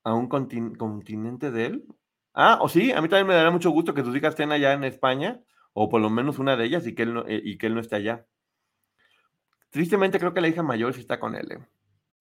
a un continente de él. Ah, o sí, a mí también me daría mucho gusto que sus hijas estén allá en España, o por lo menos una de ellas, y que él no, eh, y que él no esté allá. Tristemente creo que la hija mayor sí está con él. ¿eh?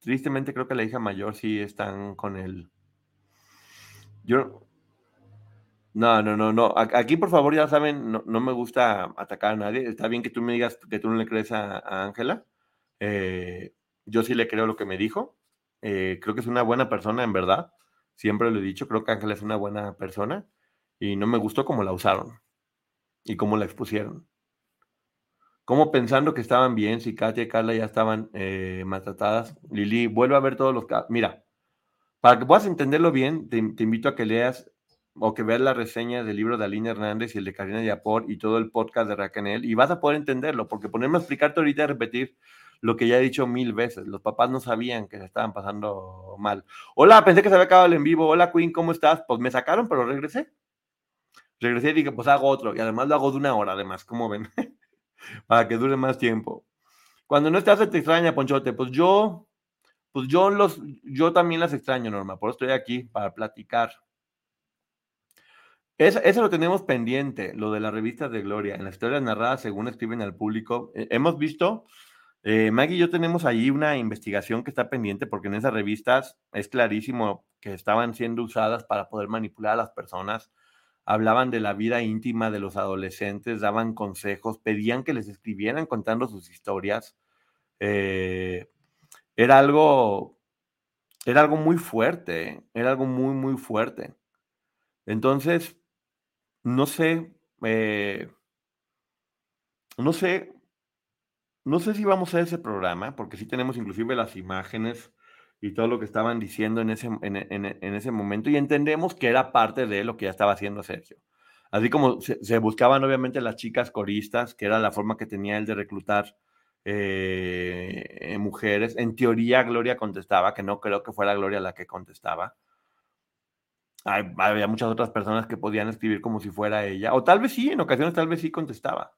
Tristemente creo que la hija mayor sí están con él. Yo... No, no, no, no. Aquí, por favor, ya saben, no, me gusta atacar a nadie. Está bien que tú me digas que tú no le crees a Ángela. Eh, yo sí le creo lo que me dijo. Eh, creo que es una buena persona, en verdad. Siempre lo he dicho, creo que Ángela es una buena persona. Y no me gustó cómo la usaron y cómo la expusieron como pensando que estaban bien, si Katia y Carla ya estaban eh, maltratadas, Lili, vuelve a ver todos los casos. Mira, para que puedas entenderlo bien, te, invito a que leas o que veas la reseña del libro de Aline Hernández y el de Karina Yapor y todo el podcast de Racanel y vas a poder entenderlo, porque ponerme a explicarte ahorita y repetir lo que ya he dicho mil veces. Los papás no sabían que se estaban pasando mal. Hola, pensé que se había acabado el en vivo. Hola, Queen, ¿cómo estás? Pues me sacaron, pero regresé. Regresé y dije, pues hago otro. Y además lo hago de una hora, además, ¿cómo ven? para que dure más tiempo. Cuando no estás, te extraña, Ponchote. Pues yo, pues yo los, yo también las extraño, Norma. Por eso estoy aquí para platicar. Eso, lo tenemos pendiente, lo de las revistas de Gloria. En las historias narradas, según escriben al público, eh, hemos visto, eh, Maggie y yo tenemos ahí una investigación que está pendiente porque en esas revistas es clarísimo que estaban siendo usadas para poder manipular a las personas hablaban de la vida íntima de los adolescentes, daban consejos, pedían que les escribieran contando sus historias. Eh, era algo, era algo muy fuerte, era algo muy, muy fuerte. Entonces, no sé, eh, no sé, no sé si vamos a ese programa, porque sí tenemos inclusive las imágenes y todo lo que estaban diciendo en ese, en, ese momento y entendemos que era parte de lo que ya estaba haciendo Sergio. Así como se, buscaban obviamente las chicas coristas, que era la forma que tenía él de reclutar eh, mujeres. En teoría Gloria contestaba, que no creo que fuera Gloria la que contestaba. había muchas otras personas que podían escribir como si fuera ella, o tal vez sí, en ocasiones tal vez sí contestaba.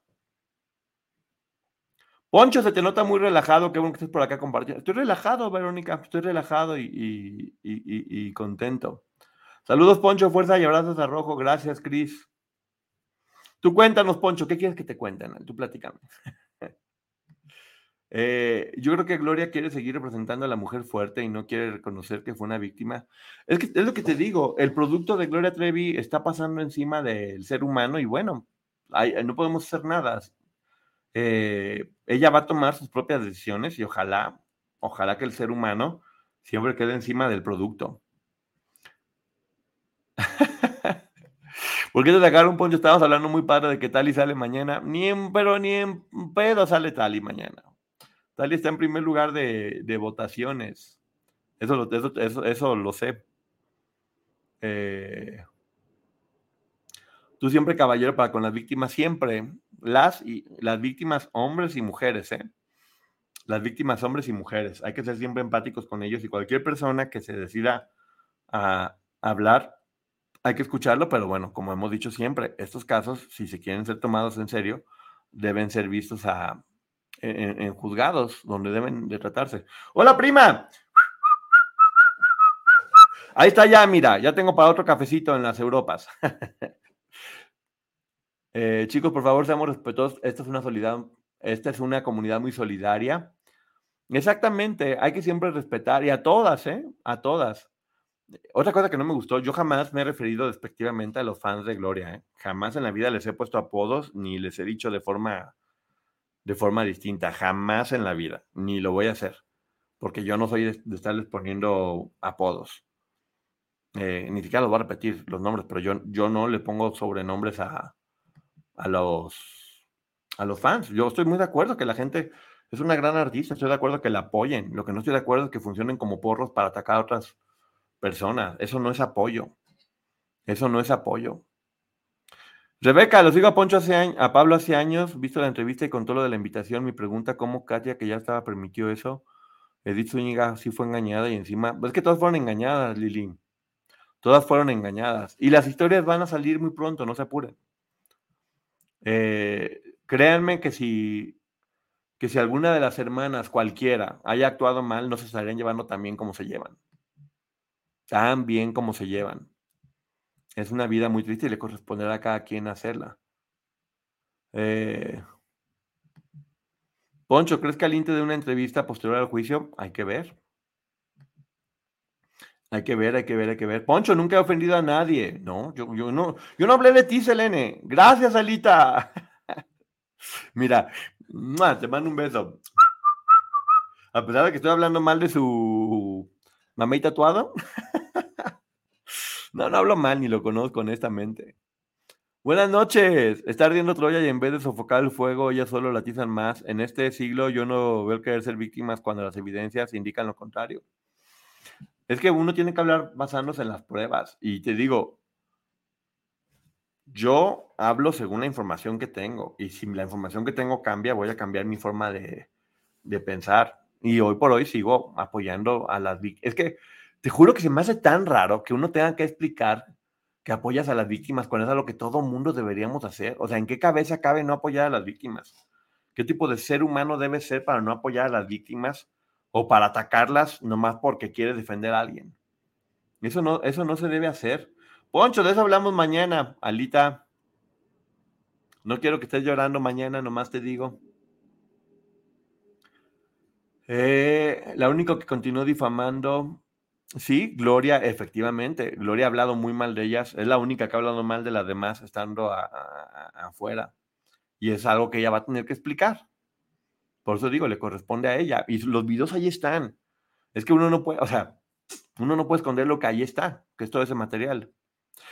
Poncho, se te nota muy relajado. Qué bueno que estés por acá compartiendo. Estoy relajado, Verónica. Estoy relajado y, contento. Saludos, Poncho. Fuerza y abrazos a Rojo. Gracias, Cris. Tú cuéntanos, Poncho. ¿Qué quieres que te cuenten? Tú platícame. Eh, yo creo que Gloria quiere seguir representando a la mujer fuerte y no quiere reconocer que fue una víctima. Es lo que te digo. El producto de Gloria Trevi está pasando encima del ser humano y bueno, no podemos hacer nada eh, ella va a tomar sus propias decisiones y ojalá, ojalá que el ser humano siempre quede encima del producto. ¿Por qué te sacaron, Poncho? Estábamos hablando muy padre de que Tali sale mañana. Ni en, pero ni en pedo sale Tali mañana. Tali está en primer lugar de, votaciones. Eso, lo, eso, eso, lo sé. Eh, tú siempre caballero para con las víctimas, siempre las, y, las víctimas hombres y mujeres, ¿eh? Las víctimas hombres y mujeres. Hay que ser siempre empáticos con ellos y cualquier persona que se decida a hablar, hay que escucharlo, pero bueno, como hemos dicho siempre, estos casos, si se quieren ser tomados en serio, deben ser vistos a, en, juzgados donde deben de tratarse. Hola, prima. Ahí está ya, mira, ya tengo para otro cafecito en las Europas. Eh, chicos, por favor, seamos respetuosos. Esta es una solidaridad, esta es una comunidad muy solidaria. Exactamente, hay que siempre respetar y a todas, ¿eh? A todas. Otra cosa que no me gustó, yo jamás me he referido despectivamente a los fans de Gloria, ¿eh? Jamás en la vida les he puesto apodos ni les he dicho de forma de forma distinta, jamás en la vida, ni lo voy a hacer, porque yo no soy de, estarles poniendo apodos. Eh, ni siquiera los voy a repetir los nombres, pero yo, yo no le pongo sobrenombres a, a los, a los fans. Yo estoy muy de acuerdo que la gente es una gran artista, estoy de acuerdo que la apoyen. Lo que no estoy de acuerdo es que funcionen como porros para atacar a otras personas. Eso no es apoyo. Eso no es apoyo. Rebeca, lo sigo a Poncho hace años, a Pablo hace años, visto la entrevista y con todo lo de la invitación, mi pregunta, ¿cómo Katia, que ya estaba permitió eso? Edith Zúñiga sí fue engañada y encima, es que todas fueron engañadas, Lili. Todas fueron engañadas. Y las historias van a salir muy pronto, no se apuren. Eh, créanme que si, que si alguna de las hermanas, cualquiera, haya actuado mal, no se estarían llevando tan bien como se llevan. Tan bien como se llevan. Es una vida muy triste y le corresponderá a cada quien hacerla. Eh, Poncho, ¿crees que al de una entrevista posterior al juicio? Hay que ver. Hay que ver, hay que ver, hay que ver. Poncho, nunca he ofendido a nadie. No, yo, yo no, yo no hablé de ti, Selene. Gracias, Alita. Mira, te mando un beso. A pesar de que estoy hablando mal de su mamey tatuado. no, no hablo mal ni lo conozco honestamente. Buenas noches. Está ardiendo Troya y en vez de sofocar el fuego, ellas solo latizan más. En este siglo yo no veo querer ser víctimas cuando las evidencias indican lo contrario. Es que uno tiene que hablar basándose en las pruebas. Y te digo, yo hablo según la información que tengo. Y si la información que tengo cambia, voy a cambiar mi forma de, pensar. Y hoy por hoy sigo apoyando a las víctimas. Es que te juro que se me hace tan raro que uno tenga que explicar que apoyas a las víctimas cuando es algo que todo mundo deberíamos hacer. O sea, ¿en qué cabeza cabe no apoyar a las víctimas? ¿Qué tipo de ser humano debe ser para no apoyar a las víctimas o para atacarlas nomás porque quiere defender a alguien. Eso no, eso no se debe hacer. Poncho, de eso hablamos mañana, Alita. No quiero que estés llorando mañana, nomás te digo. Eh, la única que continuó difamando, sí, Gloria, efectivamente. Gloria ha hablado muy mal de ellas. Es la única que ha hablado mal de las demás estando afuera. Y es algo que ella va a tener que explicar. Por eso digo, le corresponde a ella. Y los videos ahí están. Es que uno no puede, o sea, uno no puede esconder lo que ahí está, que es todo ese material.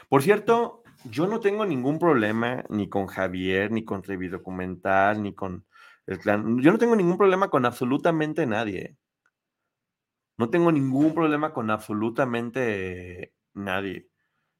Por cierto, yo no tengo ningún problema ni con Javier, ni con Documental, ni con el clan. Yo no tengo ningún problema con absolutamente nadie. No tengo ningún problema con absolutamente nadie.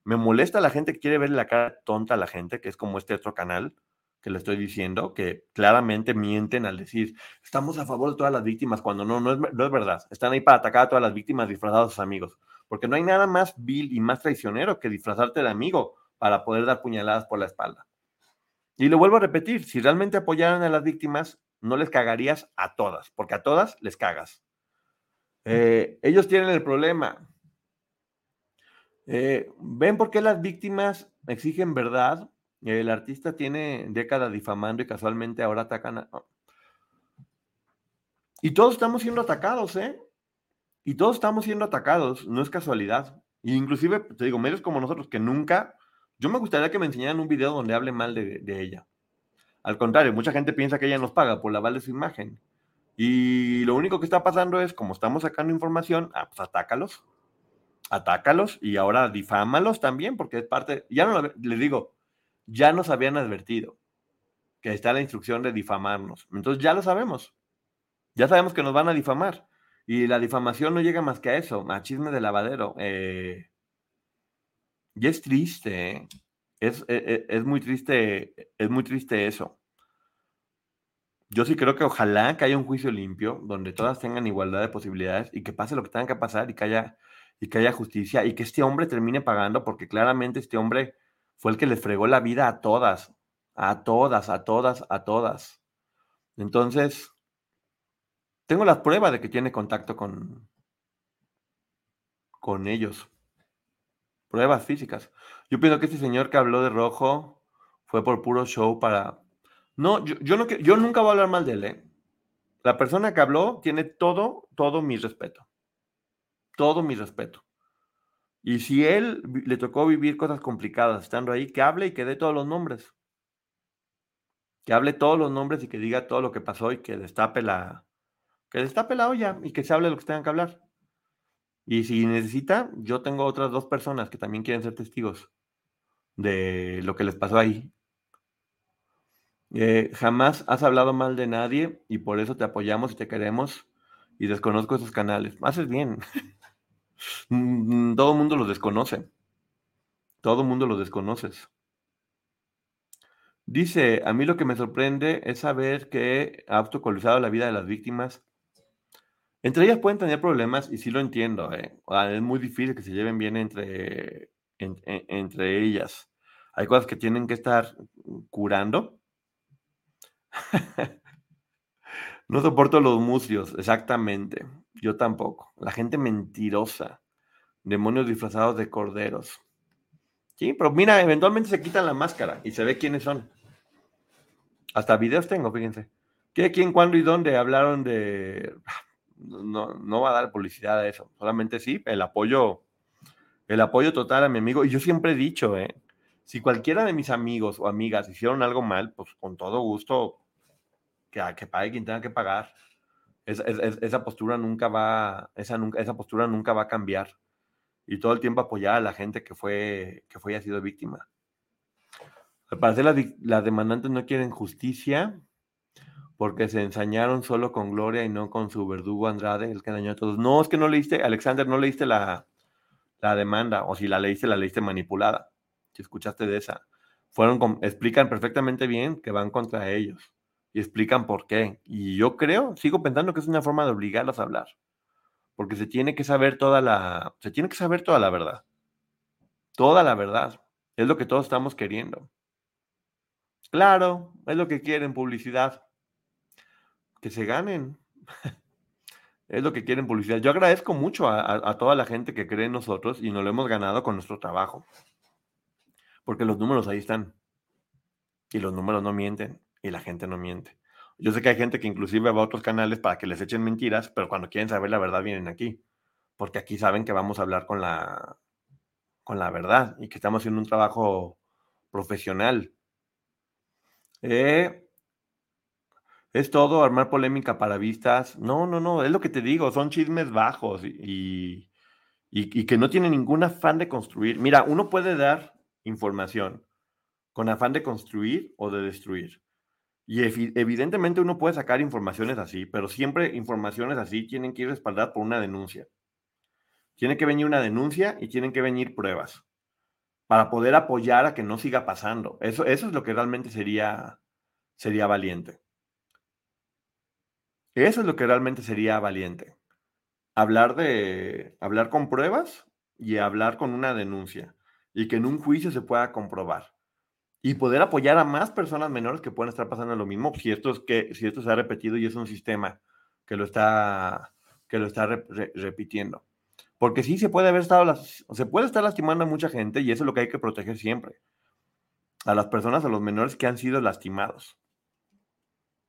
Me molesta la gente que quiere ver la cara tonta a la gente, que es como este otro canal que le estoy diciendo, que claramente mienten al decir, estamos a favor de todas las víctimas, cuando no, no es, no es verdad. Están ahí para atacar a todas las víctimas disfrazados a sus amigos. Porque no hay nada más vil y más traicionero que disfrazarte de amigo para poder dar puñaladas por la espalda. Y lo vuelvo a repetir, si realmente apoyaran a las víctimas, no les cagarías a todas, porque a todas les cagas. Eh, ellos tienen el problema. Eh, ¿Ven por qué las víctimas exigen verdad? El artista tiene décadas difamando y casualmente ahora atacan a... Y todos estamos siendo atacados, ¿eh? Y todos estamos siendo atacados, no es casualidad. Y inclusive, te digo, medios como nosotros que nunca... Yo me gustaría que me enseñaran un video donde hable mal de, ella. Al contrario, mucha gente piensa que ella nos paga por lavarle su imagen. Y lo único que está pasando es, como estamos sacando información, ah, pues atácalos. Atácalos y ahora difámalos también, porque es parte. Ya no lo, digo, ya nos habían advertido que está la instrucción de difamarnos. Entonces ya lo sabemos. Ya sabemos que nos van a difamar. Y la difamación no llega más que a eso, a chisme de lavadero. Eh, y es triste, ¿eh? es, e, e, es, muy triste, es muy triste eso. Yo sí creo que ojalá que haya un juicio limpio, donde todas tengan igualdad de posibilidades y que pase lo que tenga que pasar y que haya, y que haya justicia y que este hombre termine pagando, porque claramente este hombre fue el que le fregó la vida a todas, a todas, a todas, a todas. Entonces, tengo las pruebas de que tiene contacto con, con ellos. Pruebas físicas. Yo pienso que este señor que habló de rojo fue por puro show para... No, yo, yo nunca voy a hablar mal de él. ¿eh? La persona que habló tiene todo, todo mi respeto. Todo mi respeto. Y si él le tocó vivir cosas complicadas estando ahí, que hable y que dé todos los nombres. Que hable todos los nombres y que diga todo lo que pasó y que destape la, que destape la olla y que se hable lo que tengan que hablar. Y si necesita, yo tengo otras dos personas que también quieren ser testigos de lo que les pasó ahí. Eh, jamás has hablado mal de nadie y por eso te apoyamos y te queremos y desconozco esos canales. Haces bien. Mm, todo el mundo los desconoce. Todo el mundo los desconoces. Dice, a mí lo que me sorprende es saber que ha obstaculizado la vida de las víctimas entre ellas pueden tener problemas y sí lo entiendo, ¿eh? es muy difícil que se lleven bien entre, entre ellas. Hay cosas que tienen que estar curando. no soporto los mucios, exactamente. Yo tampoco. La gente mentirosa. Demonios disfrazados de corderos. Sí, pero mira, eventualmente se quitan la máscara y se ve quiénes son. Hasta videos tengo, fíjense. ¿Qué, quién, cuándo y dónde hablaron de no, no va a dar publicidad a eso, solamente sí, el apoyo, el apoyo total a mi amigo. Y yo siempre he dicho, ¿eh? si cualquiera de mis amigos o amigas hicieron algo mal, pues con todo gusto que, que pague quien tenga que pagar. Esa postura nunca va, esa, nunca, esa postura nunca va a cambiar. Y todo el tiempo apoyar a la gente que fue, que fue y ha sido víctima. Al parecer las, las demandantes no quieren justicia, porque se ensañaron solo con Gloria y no con su verdugo Andrade, el que dañó a todos. No, es que no leíste, Alexander, no leíste la, demanda, o si la leíste, la leíste manipulada. Si escuchaste de esa. Fueron explican perfectamente bien que van contra ellos y explican por qué. Y yo creo, sigo pensando que es una forma de obligarlos a hablar, porque se tiene que saber toda la, se tiene que saber toda la verdad. Toda la verdad. Es lo que todos estamos queriendo. Claro, es lo que quieren, publicidad que se ganen. es lo que quieren publicidad. Yo agradezco mucho a, toda la gente que cree en nosotros y nos lo hemos ganado con nuestro trabajo. Porque los números ahí están. Y los números no mienten y la gente no miente. Yo sé que hay gente que inclusive va a otros canales para que les echen mentiras, pero cuando quieren saber la verdad vienen aquí. Porque aquí saben que vamos a hablar con la, con la verdad y que estamos haciendo un trabajo profesional. Eh, es todo armar polémica para vistas. No, no, no, es lo que te digo, son chismes bajos y, y, que no tiene ningún afán de construir. Mira, uno puede dar información con afán de construir o de destruir. Y evidentemente uno puede sacar informaciones así, pero siempre informaciones así tienen que ir respaldadas por una denuncia. Tiene que venir una denuncia y tienen que venir pruebas para poder apoyar a que no siga pasando. Eso, eso es lo que realmente sería, sería valiente. Eso es lo que realmente sería valiente. Hablar de hablar con pruebas y hablar con una denuncia y que en un juicio se pueda comprobar y poder apoyar a más personas menores que pueden estar pasando lo mismo si esto es que si esto se ha repetido y es un sistema que lo está que lo está repitiendo. Porque sí se puede haber estado se puede estar lastimando a mucha gente y eso es lo que hay que proteger siempre. A las personas, a los menores que han sido lastimados.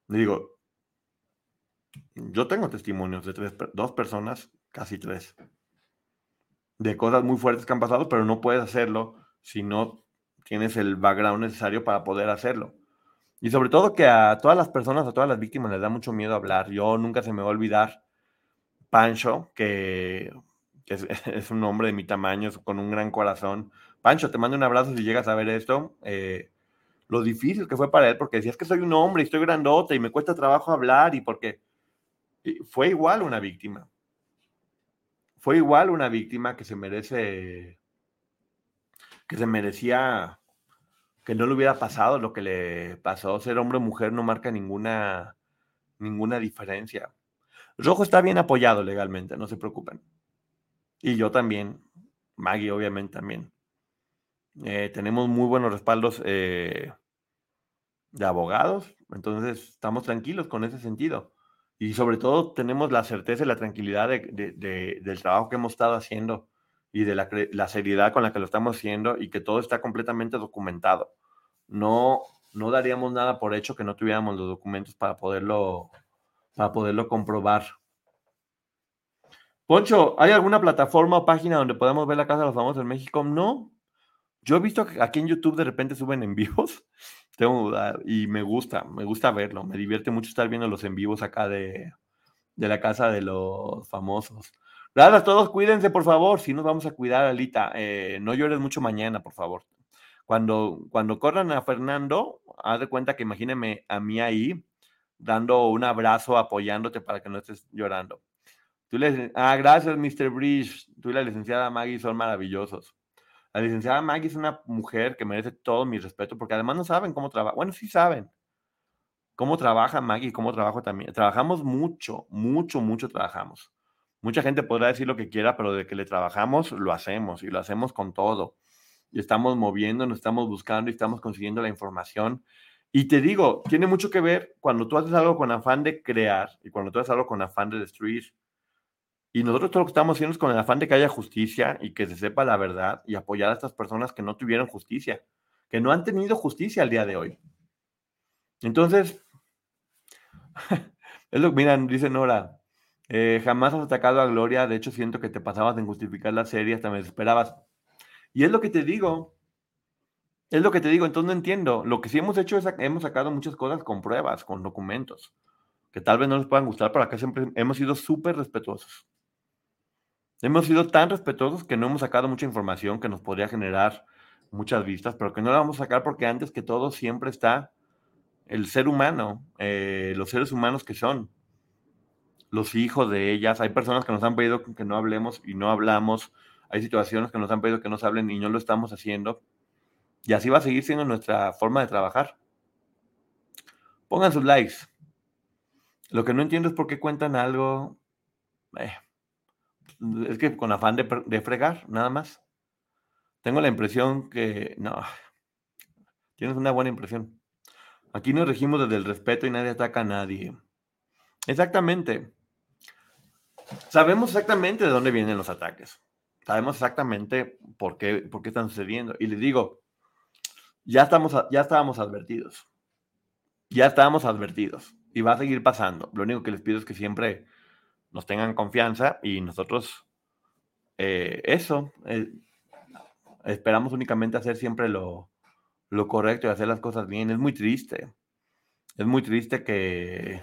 Digo, yo tengo testimonios de tres, dos personas, casi tres, de cosas muy fuertes que han pasado, pero no puedes hacerlo si no tienes el background necesario para poder hacerlo. Y sobre todo que a todas las personas, a todas las víctimas les da mucho miedo hablar. Yo nunca se me va a olvidar Pancho, que, es, un hombre de mi tamaño, con un gran corazón. Pancho, te mando un abrazo si llegas a ver esto. Eh, lo difícil que fue para él, porque decías que soy un hombre y estoy grandote y me cuesta trabajo hablar y porque fue igual una víctima. Fue igual una víctima que se merece, que se merecía que no le hubiera pasado lo que le pasó. Ser hombre o mujer no marca ninguna, ninguna diferencia. Rojo está bien apoyado legalmente, no se preocupen. Y yo también, Maggie obviamente también. Eh, tenemos muy buenos respaldos eh, de abogados, entonces estamos tranquilos con ese sentido y sobre todo tenemos la certeza y la tranquilidad de, del trabajo que hemos estado haciendo y de la, la, seriedad con la que lo estamos haciendo y que todo está completamente documentado. No, no daríamos nada por hecho que no tuviéramos los documentos para poderlo, para poderlo comprobar. Poncho, ¿hay alguna plataforma o página donde podamos ver la Casa de los Famosos en México? No. Yo he visto que aquí en YouTube de repente suben en vivos. Tengo, y me gusta, me gusta verlo. Me divierte mucho estar viendo los en vivos acá de, de la Casa de los Famosos. Gracias a todos, cuídense por favor, si nos vamos a cuidar, Alita. Eh, no llores mucho mañana, por favor. Cuando, cuando corran a Fernando, haz de cuenta que imagíneme a mí ahí, dando un abrazo, apoyándote para que no estés llorando. Tú le, ah, gracias, Mr. Bridge. Tú y la licenciada Maggie son maravillosos. La licenciada Maggie es una mujer que merece todo mi respeto porque además no saben cómo trabaja. Bueno, sí saben cómo trabaja Maggie, cómo trabajo también. Trabajamos mucho, mucho, mucho trabajamos. Mucha gente podrá decir lo que quiera, pero de que le trabajamos, lo hacemos y lo hacemos con todo. Y estamos moviendo, nos estamos buscando y estamos consiguiendo la información. Y te digo, tiene mucho que ver cuando tú haces algo con afán de crear y cuando tú haces algo con afán de destruir. Y nosotros todo lo que estamos haciendo es con el afán de que haya justicia y que se sepa la verdad y apoyar a estas personas que no tuvieron justicia, que no han tenido justicia al día de hoy. Entonces, es lo que miran, dice Nora, eh, jamás has atacado a Gloria, de hecho siento que te pasabas en justificar la serie, hasta me desesperabas. Y es lo que te digo, es lo que te digo, entonces no entiendo. Lo que sí hemos hecho es, hemos sacado muchas cosas con pruebas, con documentos, que tal vez no les puedan gustar, pero acá siempre hemos sido súper respetuosos. Hemos sido tan respetuosos que no hemos sacado mucha información que nos podría generar muchas vistas, pero que no la vamos a sacar porque antes que todo siempre está el ser humano, eh, los seres humanos que son los hijos de ellas. Hay personas que nos han pedido que no hablemos y no hablamos. Hay situaciones que nos han pedido que nos hablen y no lo estamos haciendo. Y así va a seguir siendo nuestra forma de trabajar. Pongan sus likes. Lo que no entiendo es por qué cuentan algo. Eh, es que con afán de, de fregar, nada más. Tengo la impresión que. No. Tienes una buena impresión. Aquí nos regimos desde el respeto y nadie ataca a nadie. Exactamente. Sabemos exactamente de dónde vienen los ataques. Sabemos exactamente por qué, por qué están sucediendo. Y les digo, ya, estamos, ya estábamos advertidos. Ya estábamos advertidos. Y va a seguir pasando. Lo único que les pido es que siempre nos tengan confianza y nosotros eh, eso, eh, esperamos únicamente hacer siempre lo, lo correcto y hacer las cosas bien. Es muy triste. Es muy triste que,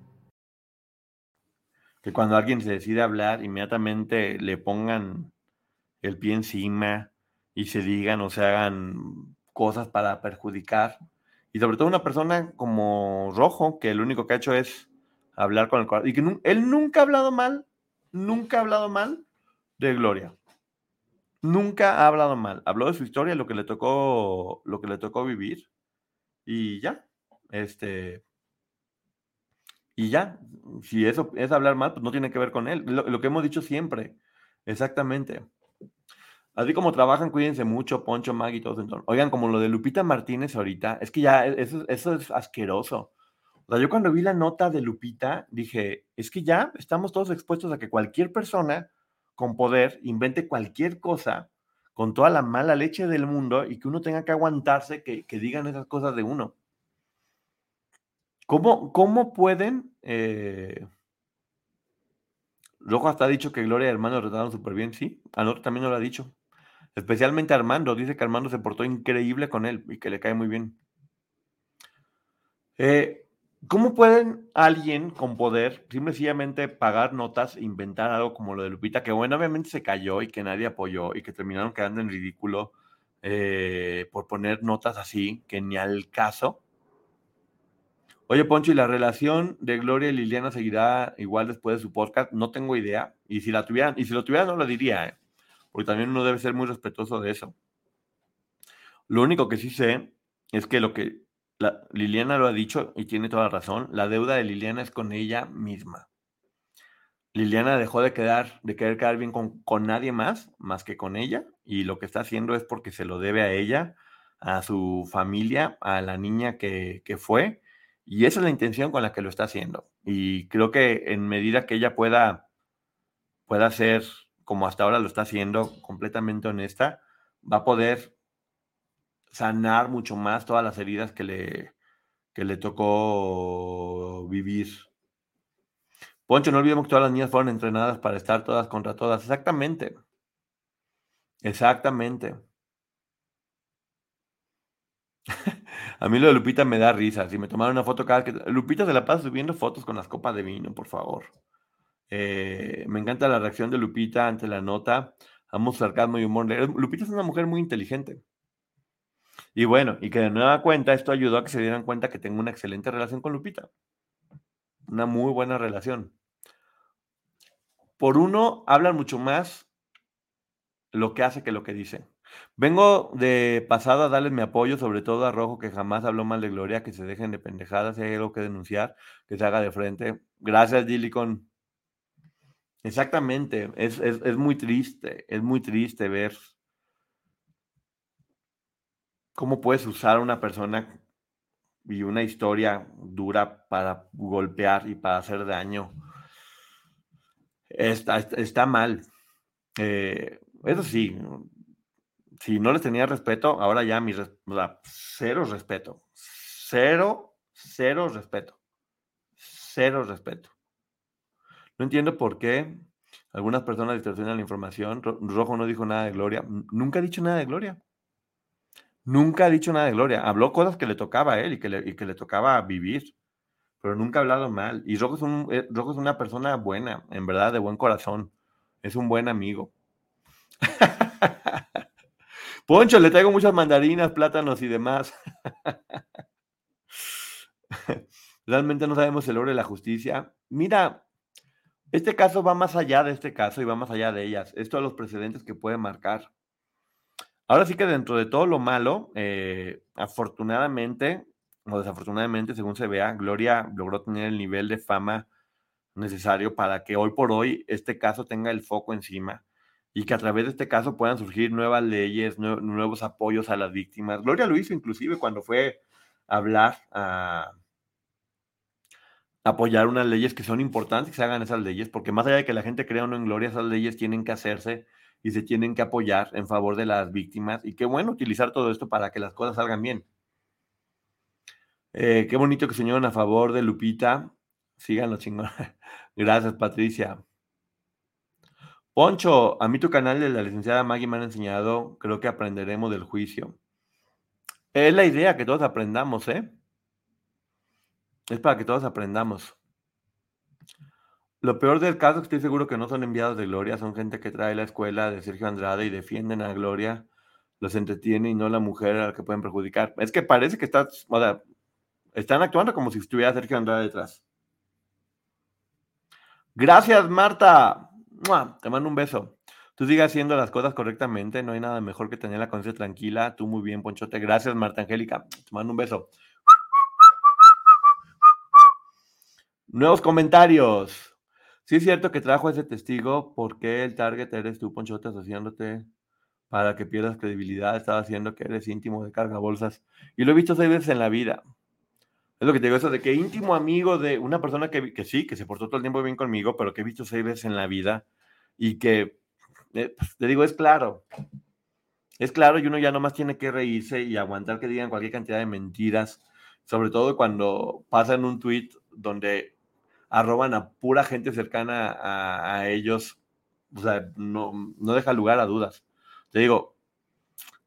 que cuando alguien se decide hablar, inmediatamente le pongan el pie encima y se digan o se hagan cosas para perjudicar. Y sobre todo una persona como Rojo, que lo único que ha hecho es hablar con el corazón. Y que él nunca ha hablado mal, nunca ha hablado mal de Gloria. Nunca ha hablado mal. Habló de su historia, lo que le tocó, lo que le tocó vivir. Y ya. Este, y ya, si eso es hablar mal, pues no tiene que ver con él. Lo, que hemos dicho siempre. Exactamente. Así como trabajan, cuídense mucho, Poncho, Maggie y todos. Entonces. Oigan, como lo de Lupita Martínez ahorita, es que ya e, eso, eso es asqueroso. O sea, yo cuando vi la nota de Lupita, dije, es que ya estamos todos expuestos a que cualquier persona con poder invente cualquier cosa con toda la mala leche del mundo y que uno tenga que aguantarse que, que digan esas cosas de uno. ¿Cómo, cómo pueden? Eh... Rojo hasta ha dicho que Gloria y Armando trataron súper bien, sí. Anor también lo ha dicho. Especialmente Armando. Dice que Armando se portó increíble con él y que le cae muy bien. Eh, ¿Cómo pueden alguien con poder simplemente pagar notas, inventar algo como lo de Lupita, que bueno, obviamente se cayó y que nadie apoyó y que terminaron quedando en ridículo eh, por poner notas así, que ni al caso? Oye, Poncho, ¿y la relación de Gloria y Liliana seguirá igual después de su podcast? No tengo idea. Y si la tuvieran, y si lo tuvieran, no lo diría. ¿eh? porque también uno debe ser muy respetuoso de eso. Lo único que sí sé es que lo que Liliana lo ha dicho y tiene toda la razón, la deuda de Liliana es con ella misma. Liliana dejó de quedar, de querer quedar bien con, con, nadie más, más que con ella, y lo que está haciendo es porque se lo debe a ella, a su familia, a la niña que, que fue, y esa es la intención con la que lo está haciendo. Y creo que en medida que ella pueda, pueda ser, como hasta ahora lo está haciendo, completamente honesta, va a poder sanar mucho más todas las heridas que le, que le tocó vivir. Poncho, no olvidemos que todas las niñas fueron entrenadas para estar todas contra todas. Exactamente. Exactamente. A mí lo de Lupita me da risa. Si me tomaron una foto cada que. Lupita se la pasa subiendo fotos con las copas de vino, por favor. Eh, me encanta la reacción de Lupita ante la nota. Amo sarcasmo y humor. Lupita es una mujer muy inteligente. Y bueno, y que de nueva cuenta, esto ayudó a que se dieran cuenta que tengo una excelente relación con Lupita. Una muy buena relación. Por uno, hablan mucho más lo que hace que lo que dice. Vengo de pasado a darles mi apoyo, sobre todo a Rojo, que jamás habló mal de Gloria, que se dejen de pendejadas, si hay algo que denunciar, que se haga de frente. Gracias, Dilicon. Exactamente, es, es muy triste, es muy triste ver cómo puedes usar a una persona y una historia dura para golpear y para hacer daño. Está, está mal. Eh, eso sí, si no les tenía respeto, ahora ya mi cero respeto. Cero, cero respeto. Cero respeto. No entiendo por qué algunas personas distorsionan la información. Rojo no dijo nada de Gloria. Nunca ha dicho nada de Gloria. Nunca ha dicho nada de Gloria. Habló cosas que le tocaba a él y que le, que le tocaba vivir, pero nunca ha hablado mal. Y Rojo es, un, eh, Rojo es una persona buena, en verdad, de buen corazón. Es un buen amigo. Poncho, le traigo muchas mandarinas, plátanos y demás. Realmente no sabemos el oro de la justicia. Mira, este caso va más allá de este caso y va más allá de ellas. Esto a los precedentes que puede marcar. Ahora sí que dentro de todo lo malo, eh, afortunadamente o desafortunadamente, según se vea, Gloria logró tener el nivel de fama necesario para que hoy por hoy este caso tenga el foco encima y que a través de este caso puedan surgir nuevas leyes, nuevos apoyos a las víctimas. Gloria lo hizo inclusive cuando fue a hablar a apoyar unas leyes que son importantes que se hagan esas leyes, porque más allá de que la gente crea o no en Gloria, esas leyes tienen que hacerse y se tienen que apoyar en favor de las víctimas. Y qué bueno utilizar todo esto para que las cosas salgan bien. Eh, qué bonito que se a favor de Lupita. Síganlo, chingón. Gracias, Patricia. Poncho, a mí tu canal de la licenciada Maggie me han enseñado, creo que aprenderemos del juicio. Es la idea que todos aprendamos, ¿eh? Es para que todos aprendamos. Lo peor del caso es que estoy seguro que no son enviados de Gloria, son gente que trae la escuela de Sergio Andrade y defienden a Gloria, los entretiene y no la mujer a la que pueden perjudicar. Es que parece que o sea, están actuando como si estuviera Sergio Andrade detrás. Gracias, Marta. Te mando un beso. Tú sigas haciendo las cosas correctamente, no hay nada mejor que tener la conciencia tranquila. Tú muy bien, Ponchote. Gracias, Marta Angélica. Te mando un beso. Nuevos comentarios. Sí es cierto que trajo ese testigo porque el target eres tú, Ponchote, asociándote para que pierdas credibilidad. Estaba haciendo que eres íntimo de carga bolsas. Y lo he visto seis veces en la vida. Es lo que te digo, eso de que íntimo amigo de una persona que, que sí, que se portó todo el tiempo bien conmigo, pero que he visto seis veces en la vida y que, eh, pues, te digo, es claro. Es claro y uno ya nomás tiene que reírse y aguantar que digan cualquier cantidad de mentiras, sobre todo cuando pasan un tweet donde arroban a pura gente cercana a, ellos, o sea, no, no, deja lugar a dudas. Te digo,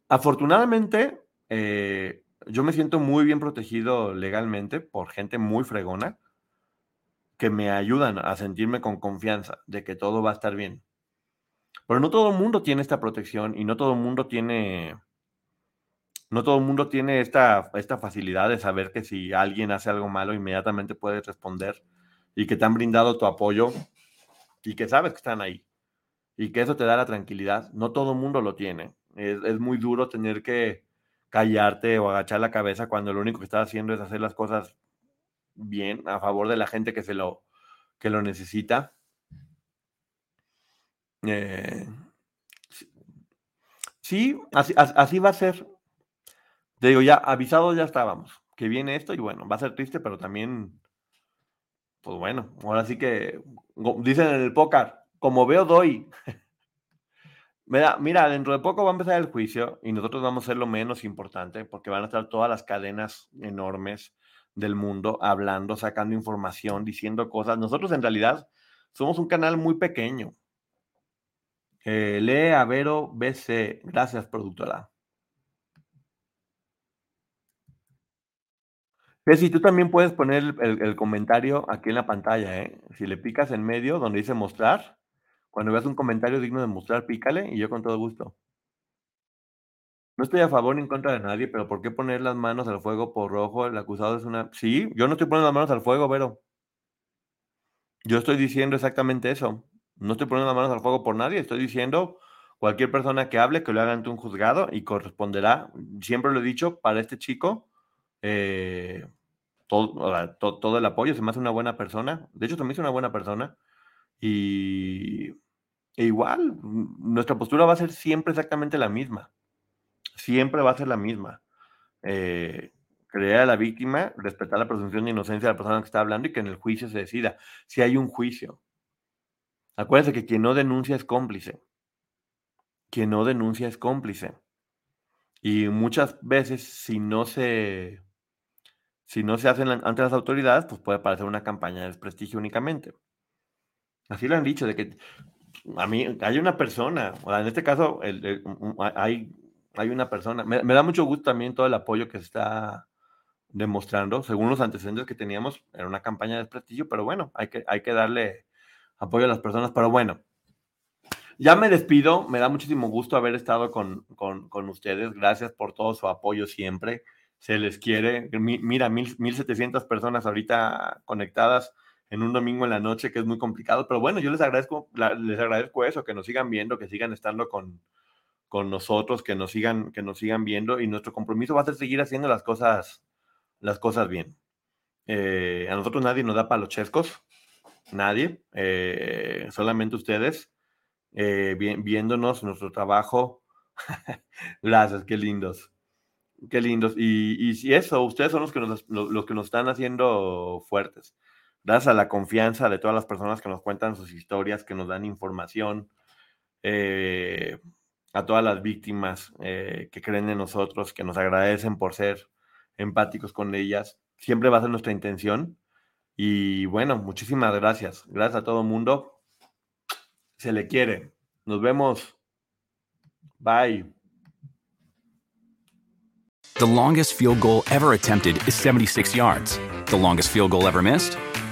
afortunadamente, eh, yo me siento muy bien protegido legalmente por gente muy fregona que me ayudan a sentirme con confianza de que todo va a estar bien. Pero no todo el mundo tiene esta protección y no todo el mundo tiene, no todo mundo tiene esta, esta facilidad de saber que si alguien hace algo malo, inmediatamente puede responder y que te han brindado tu apoyo y que sabes que están ahí. y que eso te da la tranquilidad. No todo el mundo lo tiene. Es, muy duro tener que callarte o agachar la cabeza cuando lo único que estás haciendo es hacer las cosas bien a favor de la gente que se lo, que lo necesita. Eh, sí, así, así va a ser. Te digo, ya avisados ya estábamos, que viene esto y bueno, va a ser triste, pero también, pues bueno, ahora sí que, dicen en el póker, como veo, doy. Mira, mira, dentro de poco va a empezar el juicio y nosotros vamos a ser lo menos importante porque van a estar todas las cadenas enormes del mundo hablando, sacando información, diciendo cosas. Nosotros en realidad somos un canal muy pequeño. Eh, lee a Vero BC. Gracias, productora. si tú también puedes poner el, el, comentario aquí en la pantalla. ¿eh? Si le picas en medio donde dice mostrar, cuando veas un comentario digno de mostrar, pícale y yo con todo gusto. No estoy a favor ni en contra de nadie, pero ¿por qué poner las manos al fuego por rojo? El acusado es una... Sí, yo no estoy poniendo las manos al fuego, pero... Yo estoy diciendo exactamente eso. No estoy poniendo las manos al fuego por nadie, estoy diciendo cualquier persona que hable que lo haga ante un juzgado y corresponderá, siempre lo he dicho, para este chico, eh, todo, todo, el apoyo, se me hace una buena persona, de hecho se me hizo una buena persona y e igual, nuestra postura va a ser siempre exactamente la misma siempre va a ser la misma. Eh, creer a la víctima, respetar la presunción de inocencia de la persona que está hablando y que en el juicio se decida si hay un juicio. Acuérdense que quien no denuncia es cómplice. Quien no denuncia es cómplice. Y muchas veces, si no se, si no se hacen ante las autoridades, pues puede parecer una campaña de desprestigio únicamente. Así lo han dicho, de que a mí hay una persona, o en este caso hay hay una persona. Me, da mucho gusto también todo el apoyo que se está demostrando. Según los antecedentes que teníamos, era una campaña de desprestigio, pero bueno, hay que, hay que darle apoyo a las personas. Pero bueno, ya me despido. Me da muchísimo gusto haber estado con, con, ustedes. Gracias por todo su apoyo siempre. Se les quiere. mira, mil, 1700 personas ahorita conectadas en un domingo en la noche, que es muy complicado. Pero bueno, yo les agradezco, les agradezco eso, que nos sigan viendo, que sigan estando con, con nosotros, que nos sigan, que nos sigan viendo y nuestro compromiso va a ser seguir haciendo las cosas, las cosas bien. Eh, a nosotros nadie nos da palos chescos, nadie, eh, solamente ustedes, eh, viéndonos nuestro trabajo. Gracias, qué lindos, qué lindos. Y, y, eso, ustedes son los que, nos, los que nos están haciendo fuertes. Gracias a la confianza de todas las personas que nos cuentan sus historias, que nos dan información. Eh, a todas las víctimas eh, que creen en nosotros, que nos agradecen por ser empáticos con ellas. Siempre va a ser nuestra intención. Y bueno, muchísimas gracias. Gracias a todo el mundo. Se le quiere. Nos vemos. Bye. The longest field goal ever attempted is 76 yards. The longest field goal ever missed?